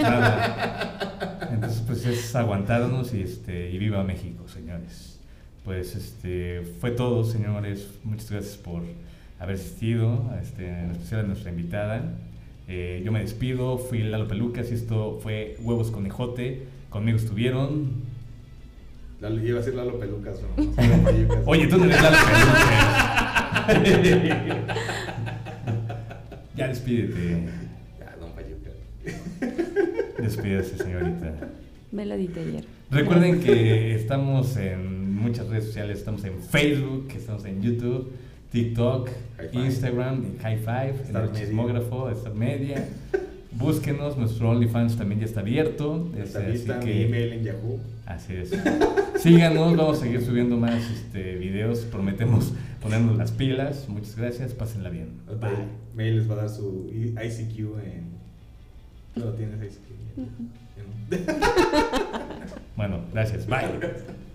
S2: nada. Entonces, pues es aguantarnos y, este, y viva México, señores. Pues este, fue todo, señores. Muchas gracias por haber asistido, este, en especial a nuestra invitada. Eh, yo me despido, fui Lalo Pelucas y esto fue Huevos con Ejote. Conmigo estuvieron.
S4: Lalo- iba a decir Lalo Pelucas, ¿no? Lalo Payucas.
S2: Oye, tú no eres Lalo Pelucas. ya despídete.
S4: Ya, don Payucas.
S2: Despídase, señorita.
S5: Me la dije ayer.
S2: Recuerden que estamos en muchas redes sociales, estamos en Facebook, estamos en YouTube, TikTok. Instagram, en High Five, en el
S4: Media.
S2: Star Media. Búsquenos, nuestro OnlyFans también ya está abierto.
S4: Está
S2: este, así
S4: mi
S2: que,
S4: email en Yahoo.
S2: así es. Síganos, vamos a seguir subiendo más este, videos, prometemos ponernos las pilas. Muchas gracias, pásenla bien.
S4: Bye. Mail les va a dar su ICQ en. No lo tienes ICQ. Ya no.
S2: Bueno, gracias, bye.